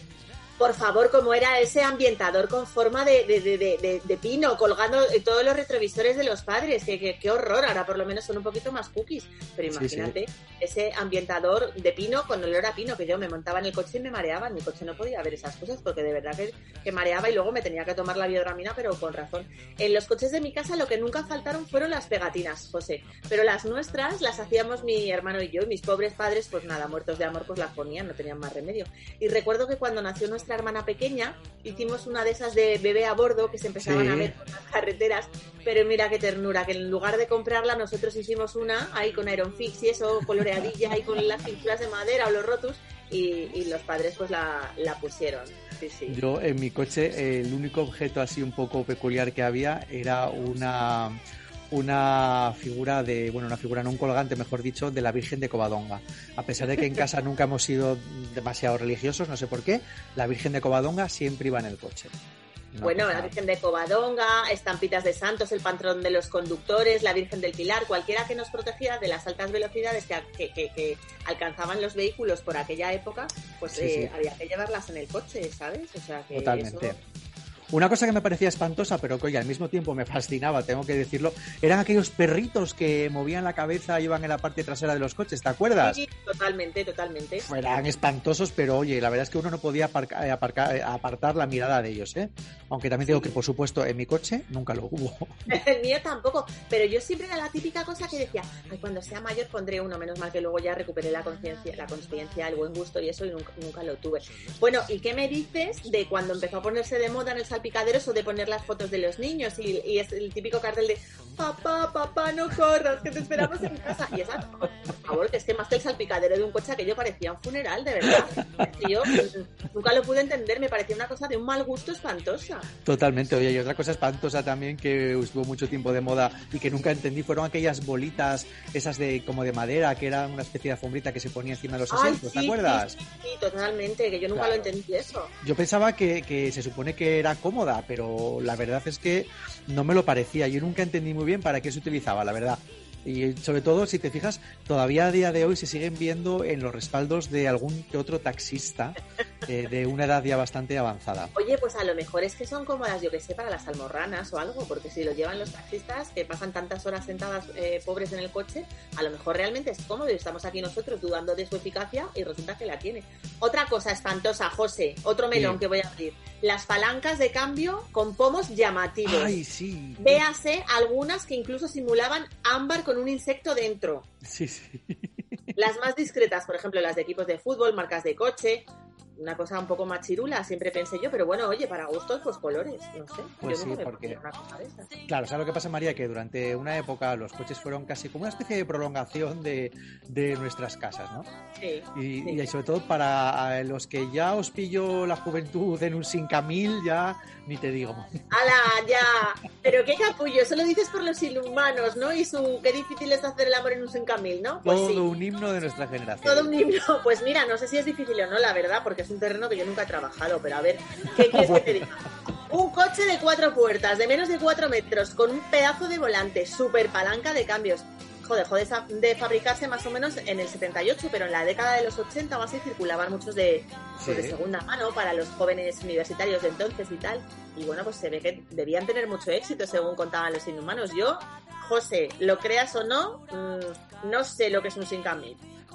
Por favor, como era ese ambientador con forma de, de, de, de- pino, colgando en todos los retrovisores de los padres. Qué, horror, ahora por lo menos son un poquito más cookies. Pero Sí, imagínate, ese ambientador de pino con olor a pino, que yo me montaba en el coche y me mareaba. En mi coche no podía ver esas cosas porque de verdad que, que mareaba y luego me tenía que tomar la biodramina, pero con razón. En los coches de mi casa lo que nunca faltaron fueron las pegatinas, José. Pero las nuestras las hacíamos mi hermano y yo, y mis pobres padres, pues nada, muertos de amor, pues las ponían, no tenían más remedio. Y recuerdo que cuando nació nuestra hermana pequeña, hicimos una de esas de bebé a bordo que se empezaban Sí. a ver por las carreteras. Pero mira qué ternura, que en lugar de comprarla, nosotros hicimos una ahí con Iron Fix y eso, coloreadilla, ahí con las pinturas de madera o los rotus, y, y los padres pues la, la pusieron. Sí, sí. Yo en mi coche el único objeto así un poco peculiar que había era una una figura de, bueno, una figura no un colgante, mejor dicho, de la Virgen de Covadonga. A pesar de que en casa nunca hemos sido demasiado religiosos, no sé por qué, la Virgen de Covadonga siempre iba en el coche. Una Bueno, cosa- la Virgen de Covadonga, estampitas de santos, el patrón de los conductores, la Virgen del Pilar, cualquiera que nos protegiera de las altas velocidades que, que- que- que alcanzaban los vehículos por aquella época, pues Sí, eh, sí. había que llevarlas en el coche, ¿sabes? O sea que Totalmente. eso- Una cosa que me parecía espantosa, pero que oye, al mismo tiempo me fascinaba, tengo que decirlo, eran aquellos perritos que movían la cabeza y iban en la parte trasera de los coches, ¿te acuerdas? Sí, totalmente, totalmente. Eran espantosos, pero oye, la verdad es que uno no podía aparca- eh, aparca- eh, apartar la mirada de ellos, ¿eh? Aunque también digo que, por supuesto, en mi coche nunca lo hubo. El mío tampoco, pero yo siempre era la típica cosa que decía, ay, cuando sea mayor pondré uno, menos mal que luego ya recuperé la conciencia, la conciencia, el buen gusto y eso y nunca, nunca lo tuve. Bueno, ¿y qué me dices de cuando empezó a ponerse de moda en el salpicadero eso de poner las fotos de los niños y, y es el típico cartel de papá, papá, no corras, que te esperamos en casa? Y esa, por favor, que es que más que el salpicadero de un coche aquello parecía un funeral, de verdad. Y yo nunca lo pude entender, me parecía una cosa de un mal gusto espantosa. Totalmente, oye, y otra cosa espantosa también que estuvo mucho tiempo de moda y que nunca entendí fueron aquellas bolitas, esas de como de madera, que eran una especie de alfombrita que se ponía encima de los Ay, asientos, ¿te sí, acuerdas? Sí, sí, sí, totalmente, que yo nunca Claro. lo entendí eso. Yo pensaba que, que se supone que era cómoda, pero la verdad es que no me lo parecía. Yo nunca entendí muy bien para qué se utilizaba, la verdad. Y sobre todo, si te fijas, todavía a día de hoy se siguen viendo en los respaldos de algún que otro taxista eh, de una edad ya bastante avanzada. Oye, pues a lo mejor es que son cómodas, yo que sé, para las almorranas o algo, porque si lo llevan los taxistas que pasan tantas horas sentadas eh, pobres en el coche, a lo mejor realmente es cómodo y estamos aquí nosotros dudando de su eficacia y resulta que la tiene. Otra cosa espantosa, José, otro melón Sí. que voy a abrir. Las palancas de cambio con pomos llamativos. Ay, sí. Véase algunas que incluso simulaban ámbar con un insecto dentro. Sí, sí. Las más discretas, por ejemplo, las de equipos de fútbol, marcas de coche, una cosa un poco más chirula, siempre pensé yo, pero bueno, oye, para gustos, pues colores, no sé. Pues yo sí, nunca porque- pondría una cosa de esas. Claro, ¿sabes lo que pasa, María? Que durante una época los coches fueron casi como una especie de prolongación de, de nuestras casas, ¿no? Sí, Y, sí. y sobre todo para los que ya os pilló la juventud en un 5000, ya ni te digo. ¡Hala, ya! Pero qué capullo, eso lo dices por los inhumanos, ¿no? Y su qué difícil es hacer el amor en un sin camil, ¿no? Pues Todo sí. un himno de nuestra generación. Todo un himno. Pues mira, no sé si es difícil o no, la verdad, porque es un terreno que yo nunca he trabajado, pero a ver, ¿qué quieres que te diga? Un coche de cuatro puertas, de menos de cuatro metros, con un pedazo de volante, super palanca de cambios. Joder, joder, de fabricarse más o menos en el 78, pero en la década de los 80 más se circulaban muchos de, pues, de segunda mano para los jóvenes universitarios de entonces y tal. Y bueno, pues se ve que debían tener mucho éxito según contaban los inhumanos. Yo, José, lo creas o no, mmm, no sé lo que es un Sin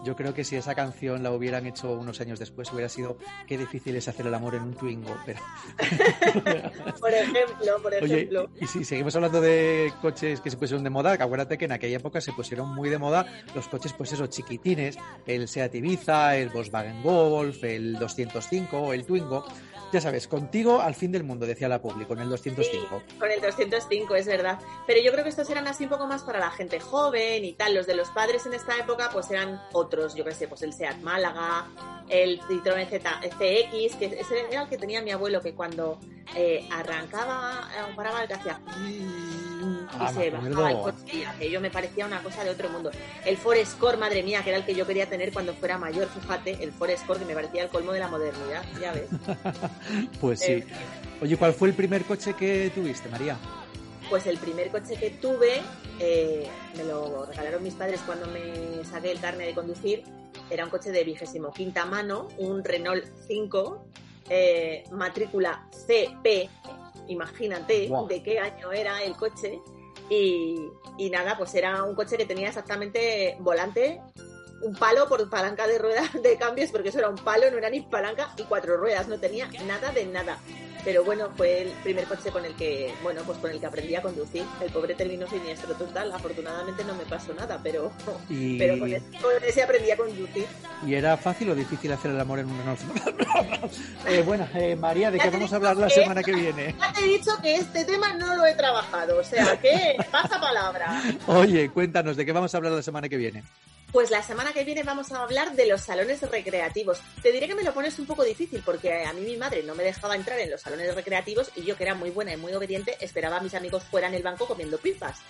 yo creo que si esa canción la hubieran hecho unos años después hubiera sido qué difícil es hacer el amor en un Twingo. Pero... por ejemplo, por ejemplo. y si seguimos hablando de coches que se pusieron de moda, acuérdate que en aquella época se pusieron muy de moda los coches, pues esos chiquitines, el Seat Ibiza, el Volkswagen Golf, el 205, el Twingo. Ya sabes, contigo al fin del mundo, decía la Publi, con el 205. con el 205, es verdad. Pero yo creo que estos eran así un poco más para la gente joven y tal. Los de los padres en esta época, pues eran otros, yo qué sé, pues el Seat Málaga, el Citroën CX, que ese era el que tenía mi abuelo, que cuando eh, arrancaba, eh, paraba el que hacía y se bajaba el coche yo me parecía una cosa de otro mundo. El Forest Core, madre mía, que era el que yo quería tener cuando fuera mayor, fíjate, el Forest Core que me parecía el colmo de la modernidad, ya ves. pues sí. Eh, Oye, ¿cuál fue el primer coche que tuviste, María? Pues el primer coche que tuve, eh, me lo regalaron mis padres cuando me saqué el carne de conducir, era un coche de vigésimo quinta mano, un Renault 5, eh, matrícula CP, imagínate de qué año era el coche, y, nada, pues era un coche que tenía exactamente volante, un palo por palanca de ruedas de cambios, porque eso era un palo, no era ni palanca, y cuatro ruedas, no tenía nada de nada pero bueno, fue el primer coche con el que, bueno, pues con el que aprendí a conducir. El pobre terminó siniestro total, afortunadamente no me pasó nada, pero, pero con, ese, aprendí a conducir. ¿Y era fácil o difícil hacer el amor en un Renault? eh, bueno, eh, María, ¿de qué vamos a hablar la semana que viene? Ya te he dicho que este tema no lo he trabajado, o sea que pasa palabra. Oye, cuéntanos, ¿de qué vamos a hablar la semana que viene? Pues la semana que viene vamos a hablar de los salones recreativos. Te diré que me lo pones un poco difícil porque a mí mi madre no me dejaba entrar en los salones recreativos y yo que era muy buena y muy obediente esperaba a mis amigos fuera en el banco comiendo pipas.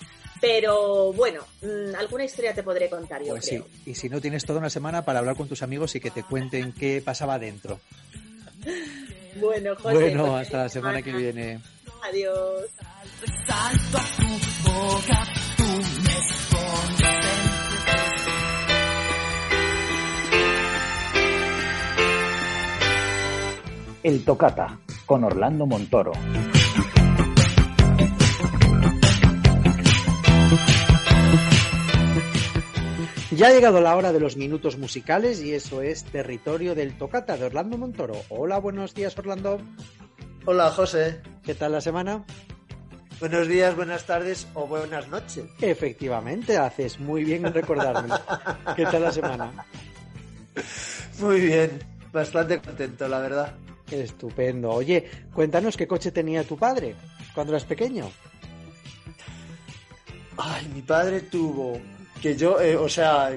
Pero bueno, mm, alguna historia te podré contar yo pues Sí. Y si no tienes toda una semana para hablar con tus amigos y que te cuenten qué pasaba dentro. Bueno, José. Bueno, pues hasta la semana que viene. Adiós. El Tocata, con Orlando Montoro. Ya ha llegado la hora de los minutos musicales y eso es Territorio del Tocata de Orlando Montoro. Hola, buenos días, Orlando. Hola, José. ¿Qué tal la semana? Buenos días, buenas tardes o buenas noches. Efectivamente, haces muy bien en recordarme. ¿Qué tal la semana? Muy bien, bastante contento, la verdad. Estupendo. Oye, cuéntanos qué coche tenía tu padre cuando eras pequeño. Ay, mi padre tuvo que yo, eh, o sea,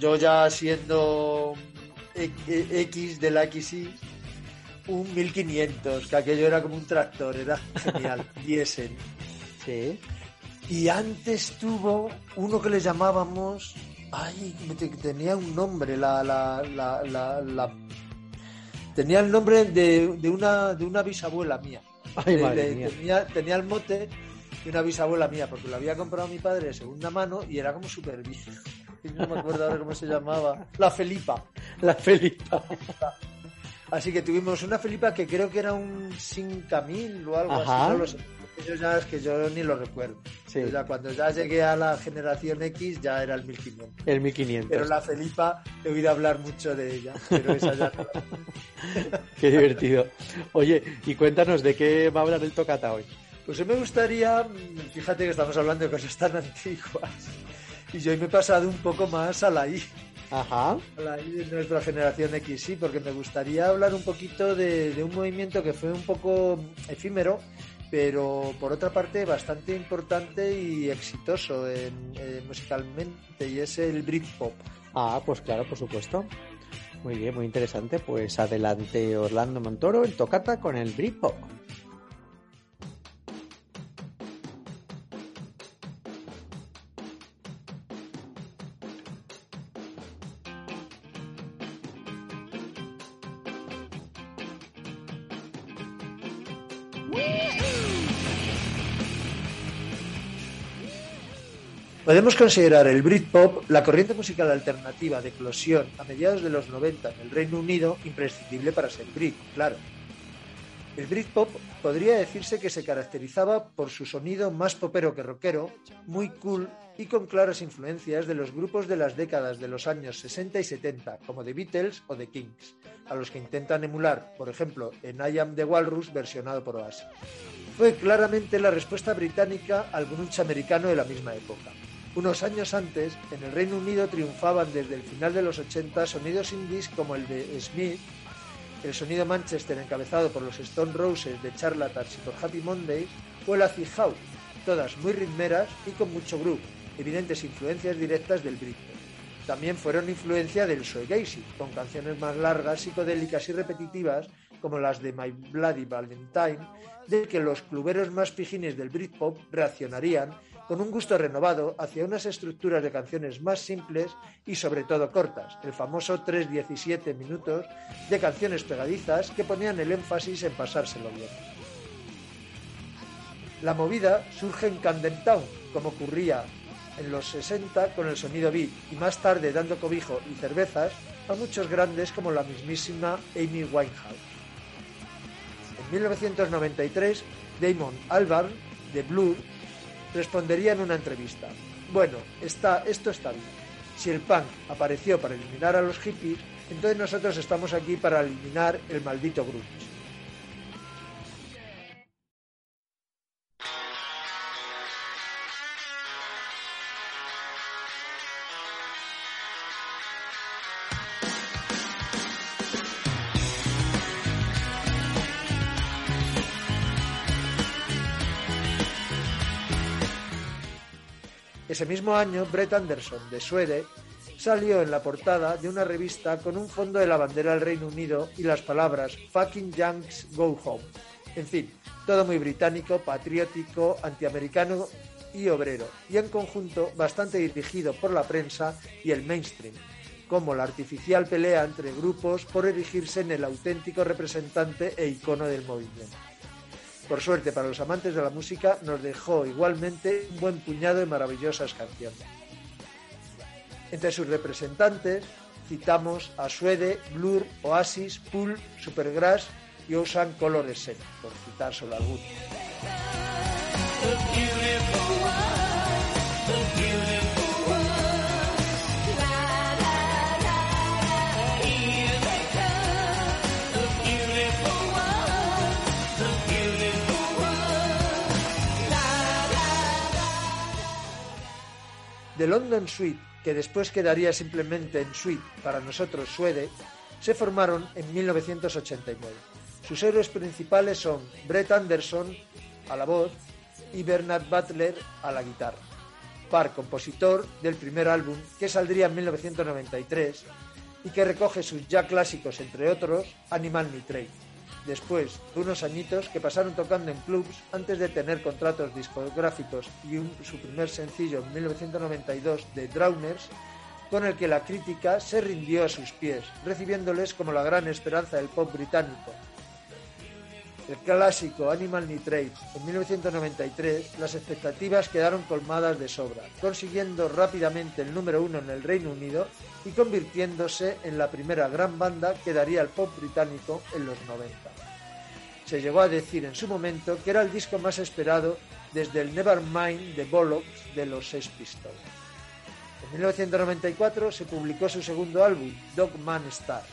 yo ya siendo X de la XY, un 1500, que aquello era como un tractor, era genial, diésel. Sí. Y antes tuvo uno que le llamábamos, ay, tenía un nombre, la, la, la, la tenía el nombre de, de, una, de una bisabuela mía. Tenía, el mote de una bisabuela mía, porque lo había comprado mi padre de segunda mano y era como súper viejo. No me acuerdo ahora cómo se llamaba. La Felipa. La Felipa. Así que tuvimos una Felipa que creo que era un 5000 o algo así. No lo sé. Yo ya es que yo ni lo recuerdo. Cuando ya llegué a la generación X ya era el 1500. El 1500. Pero la Felipa he oído hablar mucho de ella, pero esa ya Qué divertido. Oye, y cuéntanos de qué va a hablar el Tocata hoy. Pues me gustaría, fíjate que estamos hablando de cosas tan antiguas, y yo hoy me he pasado un poco más a la I. Ajá. A la I de nuestra generación X, sí, porque me gustaría hablar un poquito de, de un movimiento que fue un poco efímero, pero por otra parte bastante importante y exitoso en, eh, musicalmente y es el Britpop. Ah, pues claro, por supuesto. Muy bien, muy interesante. Pues adelante Orlando Montoro, el tocata con el Britpop. Podemos considerar el Britpop la corriente musical alternativa de eclosión a mediados de los 90 en el Reino Unido, imprescindible para ser Brit, claro. El Britpop podría decirse que se caracterizaba por su sonido más popero que rockero, muy cool y con claras influencias de los grupos de las décadas de los años 60 y 70, como The Beatles o The Kings, a los que intentan emular, por ejemplo, en I Am the Walrus versionado por Oasis. Fue claramente la respuesta británica al grunge americano de la misma época. Unos años antes, en el Reino Unido triunfaban desde el final de los 80 sonidos indies como el de Smith, el sonido Manchester encabezado por los Stone Roses de Charlatans y por Happy Mondays, o el Acid House, todas muy ritmeras y con mucho groove, evidentes influencias directas del Britpop. También fueron influencia del shoegaze, con canciones más largas, psicodélicas y repetitivas, como las de My Bloody Valentine, del que los cluberos más pijines del Britpop reaccionarían con un gusto renovado hacia unas estructuras de canciones más simples y sobre todo cortas, el famoso 3-17 minutos de canciones pegadizas que ponían el énfasis en pasárselo bien. La movida surge en Camden Town, como ocurría en los 60 con el sonido beat y más tarde dando cobijo y cervezas a muchos grandes como la mismísima Amy Winehouse. En 1993, Damon Albarn, de Blur, respondería en una entrevista, bueno, está, esto está bien. Si el punk apareció para eliminar a los hippies, entonces nosotros estamos aquí para eliminar el maldito grunge. Ese mismo año, Brett Anderson, de Suede, salió en la portada de una revista con un fondo de la bandera del Reino Unido y las palabras Fucking Yanks Go Home. En fin, todo muy británico, patriótico, antiamericano y obrero, y en conjunto bastante dirigido por la prensa y el mainstream, como la artificial pelea entre grupos por erigirse en el auténtico representante e icono del movimiento. Por suerte para los amantes de la música, nos dejó igualmente un buen puñado de maravillosas canciones. Entre sus representantes citamos a Suede, Blur, Oasis, Pool, Supergrass y Ocean Color Set, por citar solo algunos. The London Suite, que después quedaría simplemente en Suite para nosotros Suede, se formaron en 1989. Sus héroes principales son Brett Anderson a la voz y Bernard Butler a la guitarra. Par compositor del primer álbum que saldría en 1993 y que recoge sus ya clásicos, entre otros, Animal Nitrate después de unos añitos que pasaron tocando en clubs antes de tener contratos discográficos y su primer sencillo en 1992 de Drowners, con el que la crítica se rindió a sus pies, recibiéndoles como la gran esperanza del pop británico. El clásico Animal Nitrate en 1993, las expectativas quedaron colmadas de sobra, consiguiendo rápidamente el número uno en el Reino Unido y convirtiéndose en la primera gran banda que daría el pop británico en los 90. Se llegó a decir en su momento que era el disco más esperado desde el Nevermind de Bollocks de los Sex Pistols. En 1994 se publicó su segundo álbum, Dog Man Star,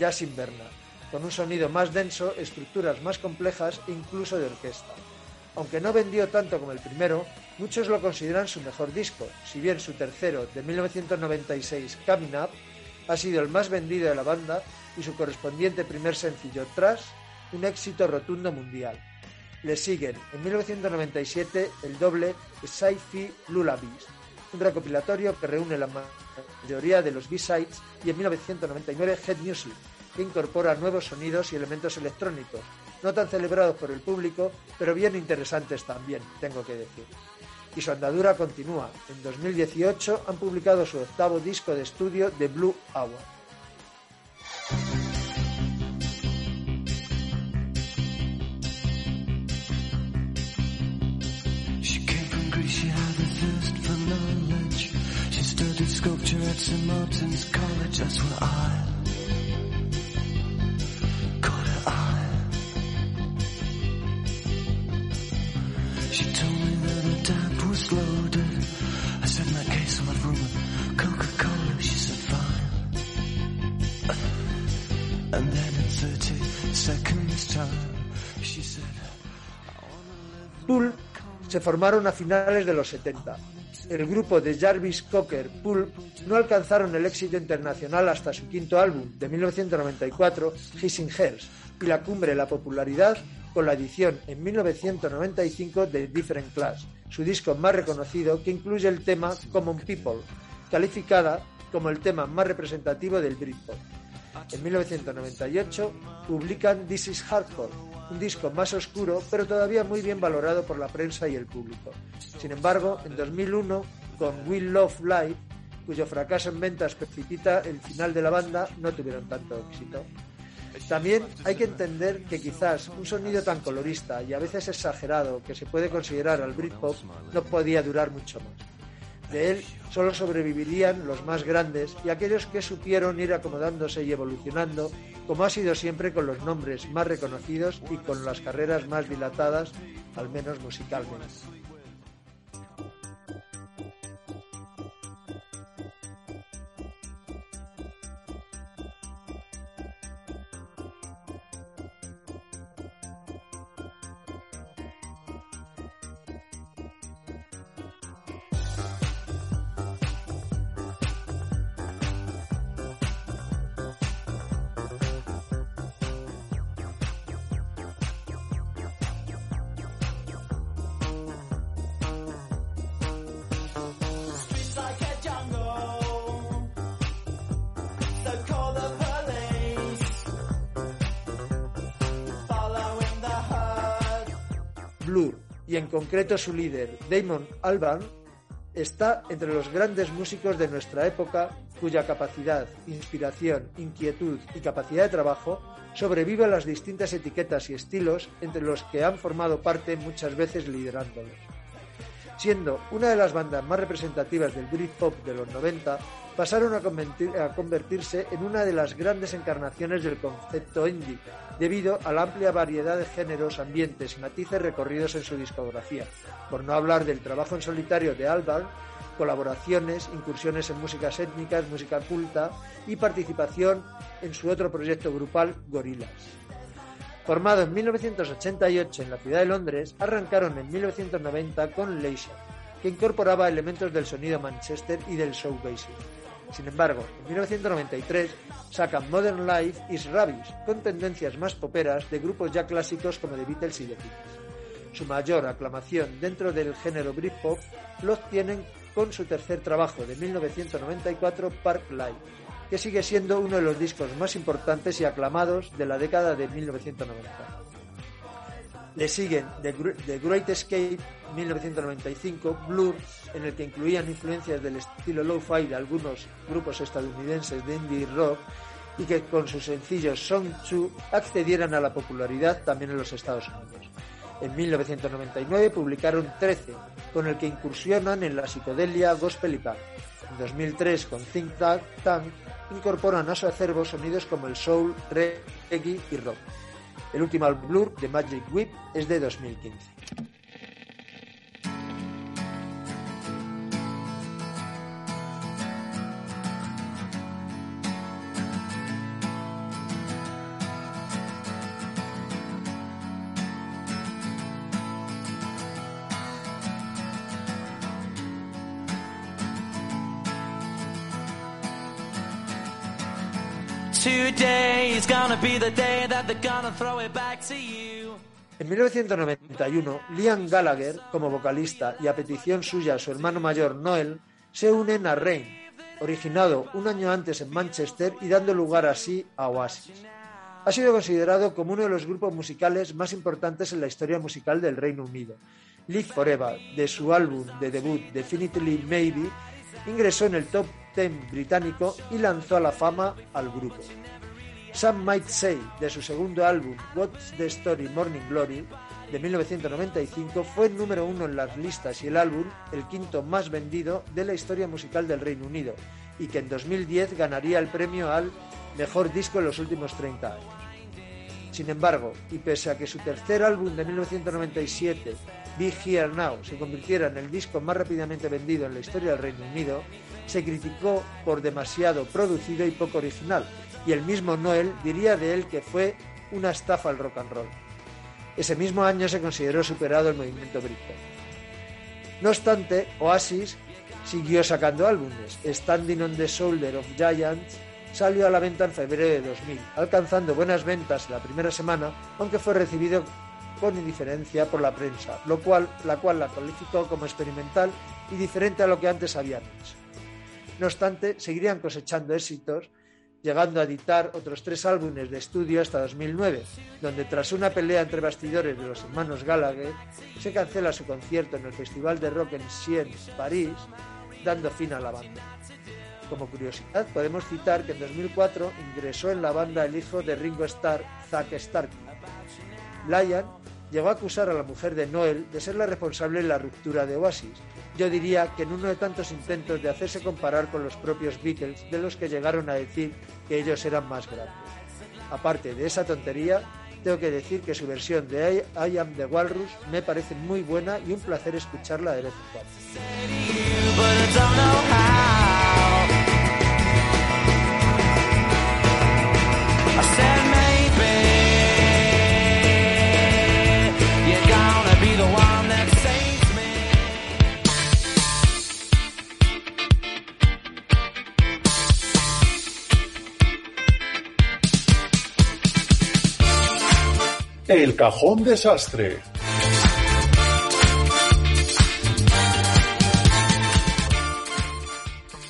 ya sin Bernard, con un sonido más denso, estructuras más complejas e incluso de orquesta. Aunque no vendió tanto como el primero, muchos lo consideran su mejor disco, si bien su tercero, de 1996, Coming Up, ha sido el más vendido de la banda y su correspondiente primer sencillo, Trash, un éxito rotundo mundial. Le siguen en 1997 el doble Sci-Fi Lullabies, un recopilatorio que reúne la mayoría de los B-sides, y en 1999 Head Music, que incorpora nuevos sonidos y elementos electrónicos, no tan celebrados por el público, pero bien interesantes también, tengo que decir. Y su andadura continúa. En 2018 han publicado su octavo disco de estudio The Blue Hour. Knowledge. She studied sculpture at St. Martin's College. That's where I caught her eye. She told me that her dad was loaded. I said, in that case, I'll have room with Coca-Cola. She said, fine. And then in 30 seconds time, she said, se formaron a finales de los 70. El grupo de Jarvis Cocker Pulp no alcanzaron el éxito internacional hasta su quinto álbum, de 1994, Hissing Hairs, y la cumbre de la popularidad con la edición en 1995 de Different Class, su disco más reconocido que incluye el tema Common People, calificada como el tema más representativo del Britpop. En 1998 publican This is Hardcore, un disco más oscuro pero todavía muy bien valorado por la prensa y el público. Sin embargo, en 2001, con Will Love Live, cuyo fracaso en ventas precipita el final de la banda, no tuvieron tanto éxito. También hay que entender que quizás un sonido tan colorista y a veces exagerado que se puede considerar al Britpop no podía durar mucho más. De él solo sobrevivirían los más grandes y aquellos que supieron ir acomodándose y evolucionando, como ha sido siempre con los nombres más reconocidos y con las carreras más dilatadas, al menos musicalmente. Y en concreto su líder, Damon Albarn, está entre los grandes músicos de nuestra época cuya capacidad, inspiración, inquietud y capacidad de trabajo sobrevive a las distintas etiquetas y estilos entre los que han formado parte muchas veces liderándolos. Siendo una de las bandas más representativas del Britpop de los 90, pasaron a, convertir- a convertirse en una de las grandes encarnaciones del concepto indie, debido a la amplia variedad de géneros, ambientes y matices recorridos en su discografía, por no hablar del trabajo en solitario de Albarn, colaboraciones, incursiones en músicas étnicas, música culta y participación en su otro proyecto grupal, Gorillaz. Formado en 1988 en la ciudad de Londres, arrancaron en 1990 con Leisure, que incorporaba elementos del sonido Manchester y del showgazing. Sin embargo, en 1993 sacan Modern Life is Rubbish, con tendencias más poperas de grupos ya clásicos como The Beatles y The Beatles. Su mayor aclamación dentro del género Britpop lo obtienen con su tercer trabajo de 1994, Park Life, que sigue siendo uno de los discos más importantes y aclamados de la década de 1990. Le siguen The, Gr- The Great Escape 1995, Blur, en el que incluían influencias del estilo lo-fi de algunos grupos estadounidenses de indie rock y que con sus sencillos Song 2 accedieran a la popularidad también en los Estados Unidos. En 1999 publicaron 13, con el que incursionan en la psicodelia gospel y punk. En 2003 con Think Tank incorporan a su acervo sonidos como el soul, reggae y rock. El último Blur de Magic Whip es de 2015. En 1991, Liam Gallagher, como vocalista y a petición suya su hermano mayor Noel, se unen a Rain, originado un año antes en Manchester y dando lugar así a Oasis. Ha sido considerado como uno de los grupos musicales más importantes en la historia musical del Reino Unido. Live Forever, de su álbum de debut Definitely Maybe, ingresó en el top 10 británico y lanzó a la fama al grupo. Some Might Say, de su segundo álbum What's the Story Morning Glory, de 1995 fue número uno en las listas y el álbum el quinto más vendido de la historia musical del Reino Unido y que en 2010 ganaría el premio al mejor disco en los últimos 30 años. Sin embargo, y pese a que su tercer álbum de 1997, Be Here Now, se convirtiera en el disco más rápidamente vendido en la historia del Reino Unido, se criticó por demasiado producido y poco original, y el mismo Noel diría de él que fue una estafa al rock and roll. Ese mismo año se consideró superado el movimiento Britpop. No obstante, Oasis siguió sacando álbumes. Standing on the Shoulder of Giants salió a la venta en febrero de 2000, alcanzando buenas ventas en la primera semana, aunque fue recibido con indiferencia por la prensa, lo cual, la cual la calificó como experimental y diferente a lo que antes habían hecho. No obstante, seguirían cosechando éxitos, llegando a editar otros tres álbumes de estudio hasta 2009, donde tras una pelea entre bastidores de los hermanos Gallagher, se cancela su concierto en el Festival de Rock en Siens, París, dando fin a la banda. Como curiosidad, podemos citar que en 2004 ingresó en la banda el hijo de Ringo Starr, Zack Stark. Lion llegó a acusar a la mujer de Noel de ser la responsable de la ruptura de Oasis. Yo diría que en uno de tantos intentos de hacerse comparar con los propios Beatles, de los que llegaron a decir que ellos eran más grandes. Aparte de esa tontería, tengo que decir que su versión de I, Am the Walrus me parece muy buena y un placer escucharla de vez en. El cajón desastre.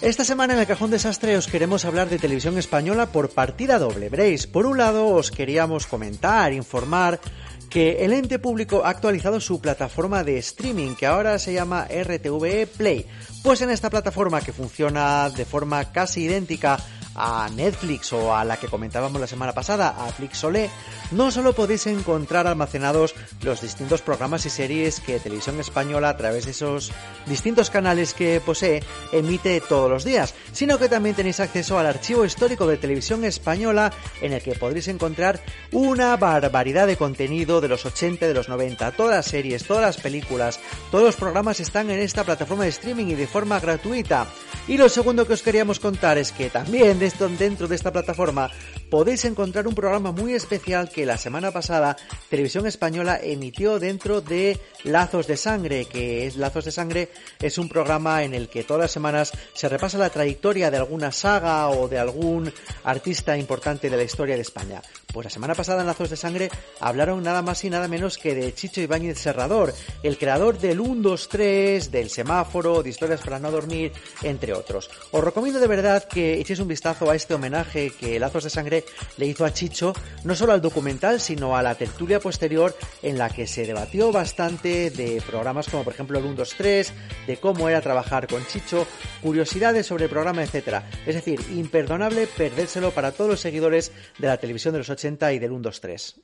Esta semana en el Cajón Desastre os queremos hablar de televisión española por partida doble. Veréis, por un lado os queríamos comentar, informar que el ente público ha actualizado su plataforma de streaming que ahora se llama RTVE Play. Pues en esta plataforma que funciona de forma casi idéntica a Netflix o a la que comentábamos la semana pasada, a Flixolé, no solo podéis encontrar almacenados los distintos programas y series que Televisión Española a través de esos distintos canales que posee emite todos los días, sino que también tenéis acceso al archivo histórico de Televisión Española en el que podréis encontrar una barbaridad de contenido de los 80, de los 90, todas las series, todas las películas, todos los programas están en esta plataforma de streaming y de forma gratuita. Y lo segundo que os queríamos contar es que también de dentro de esta plataforma podéis encontrar un programa muy especial que la semana pasada Televisión Española emitió dentro de Lazos de Sangre, que es Lazos de Sangre, es un programa en el que todas las semanas se repasa la trayectoria de alguna saga o de algún artista importante de la historia de España. Pues la semana pasada en Lazos de Sangre hablaron nada más y nada menos que de Chicho Ibáñez Serrador, el creador del 1, 2, 3, del semáforo, de historias para no dormir, entre otros. Os recomiendo de verdad que echéis un vistazo a este homenaje que Lazos de Sangre le hizo a Chicho, no solo al documental, sino a la tertulia posterior en la que se debatió bastante de programas como por ejemplo el 1, 2, 3, de cómo era trabajar con Chicho, curiosidades sobre el programa, etc. Es decir, imperdonable perdérselo para todos los seguidores de la televisión de los 80 y del 1, 2, 3.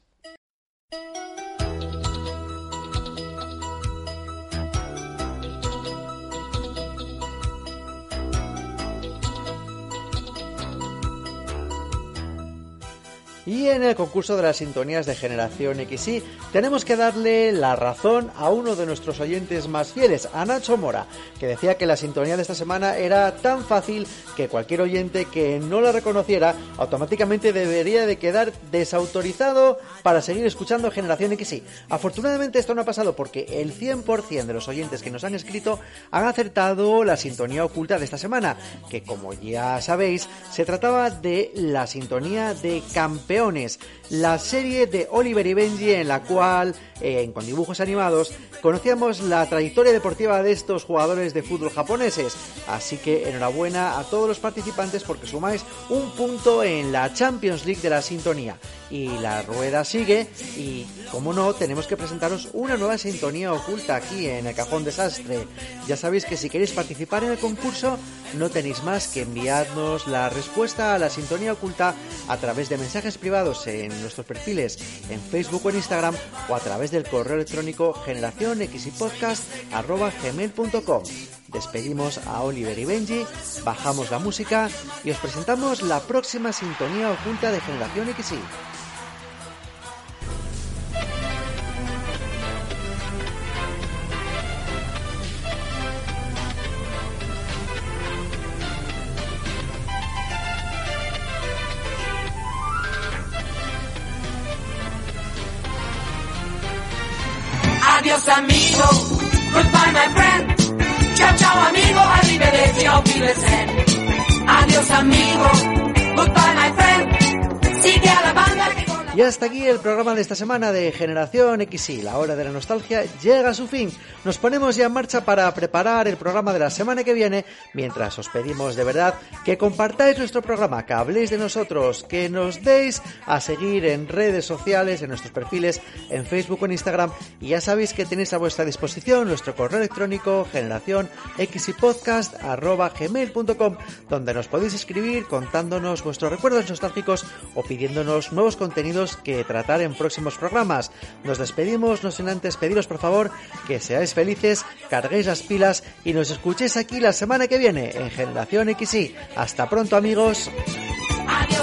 Y en el concurso de las sintonías de Generación XY tenemos que darle la razón a uno de nuestros oyentes más fieles, a Nacho Mora, que decía que la sintonía de esta semana era tan fácil que cualquier oyente que no la reconociera automáticamente debería de quedar desautorizado para seguir escuchando Generación XY. Afortunadamente esto no ha pasado porque el 100% de los oyentes que nos han escrito han acertado la sintonía oculta de esta semana, que como ya sabéis se trataba de la sintonía de campeón la serie de Oliver y Benji en la cual, eh, con dibujos animados, conocíamos la trayectoria deportiva de estos jugadores de fútbol japoneses. Así que enhorabuena a todos los participantes porque sumáis un punto en la Champions League de la sintonía. Y la rueda sigue y, como no, tenemos que presentaros una nueva sintonía oculta aquí en el Cajón Desastre. Ya sabéis que si queréis participar en el concurso, no tenéis más que enviarnos la respuesta a la sintonía oculta a través de mensajes privados en nuestros perfiles en Facebook o en Instagram o a través del correo electrónico generacionxypodcast.com. Despedimos a Oliver y Benji, bajamos la música y os presentamos la próxima sintonía oculta de Generación XY. Y hasta aquí el programa de esta semana de Generación XY. La hora de la nostalgia llega a su fin. Nos ponemos ya en marcha para preparar el programa de la semana que viene, mientras os pedimos de verdad que compartáis nuestro programa, que habléis de nosotros, que nos deis a seguir en redes sociales, en nuestros perfiles, en Facebook o en Instagram. Y ya sabéis que tenéis a vuestra disposición nuestro correo electrónico generación gmail.com donde nos podéis escribir contándonos vuestros recuerdos nostálgicos o pidiéndonos nuevos contenidos que tratar en próximos programas. Nos despedimos, no sin antes pediros por favor que seáis felices, carguéis las pilas y nos escuchéis aquí la semana que viene en Generación XY. Hasta pronto amigos. Adiós.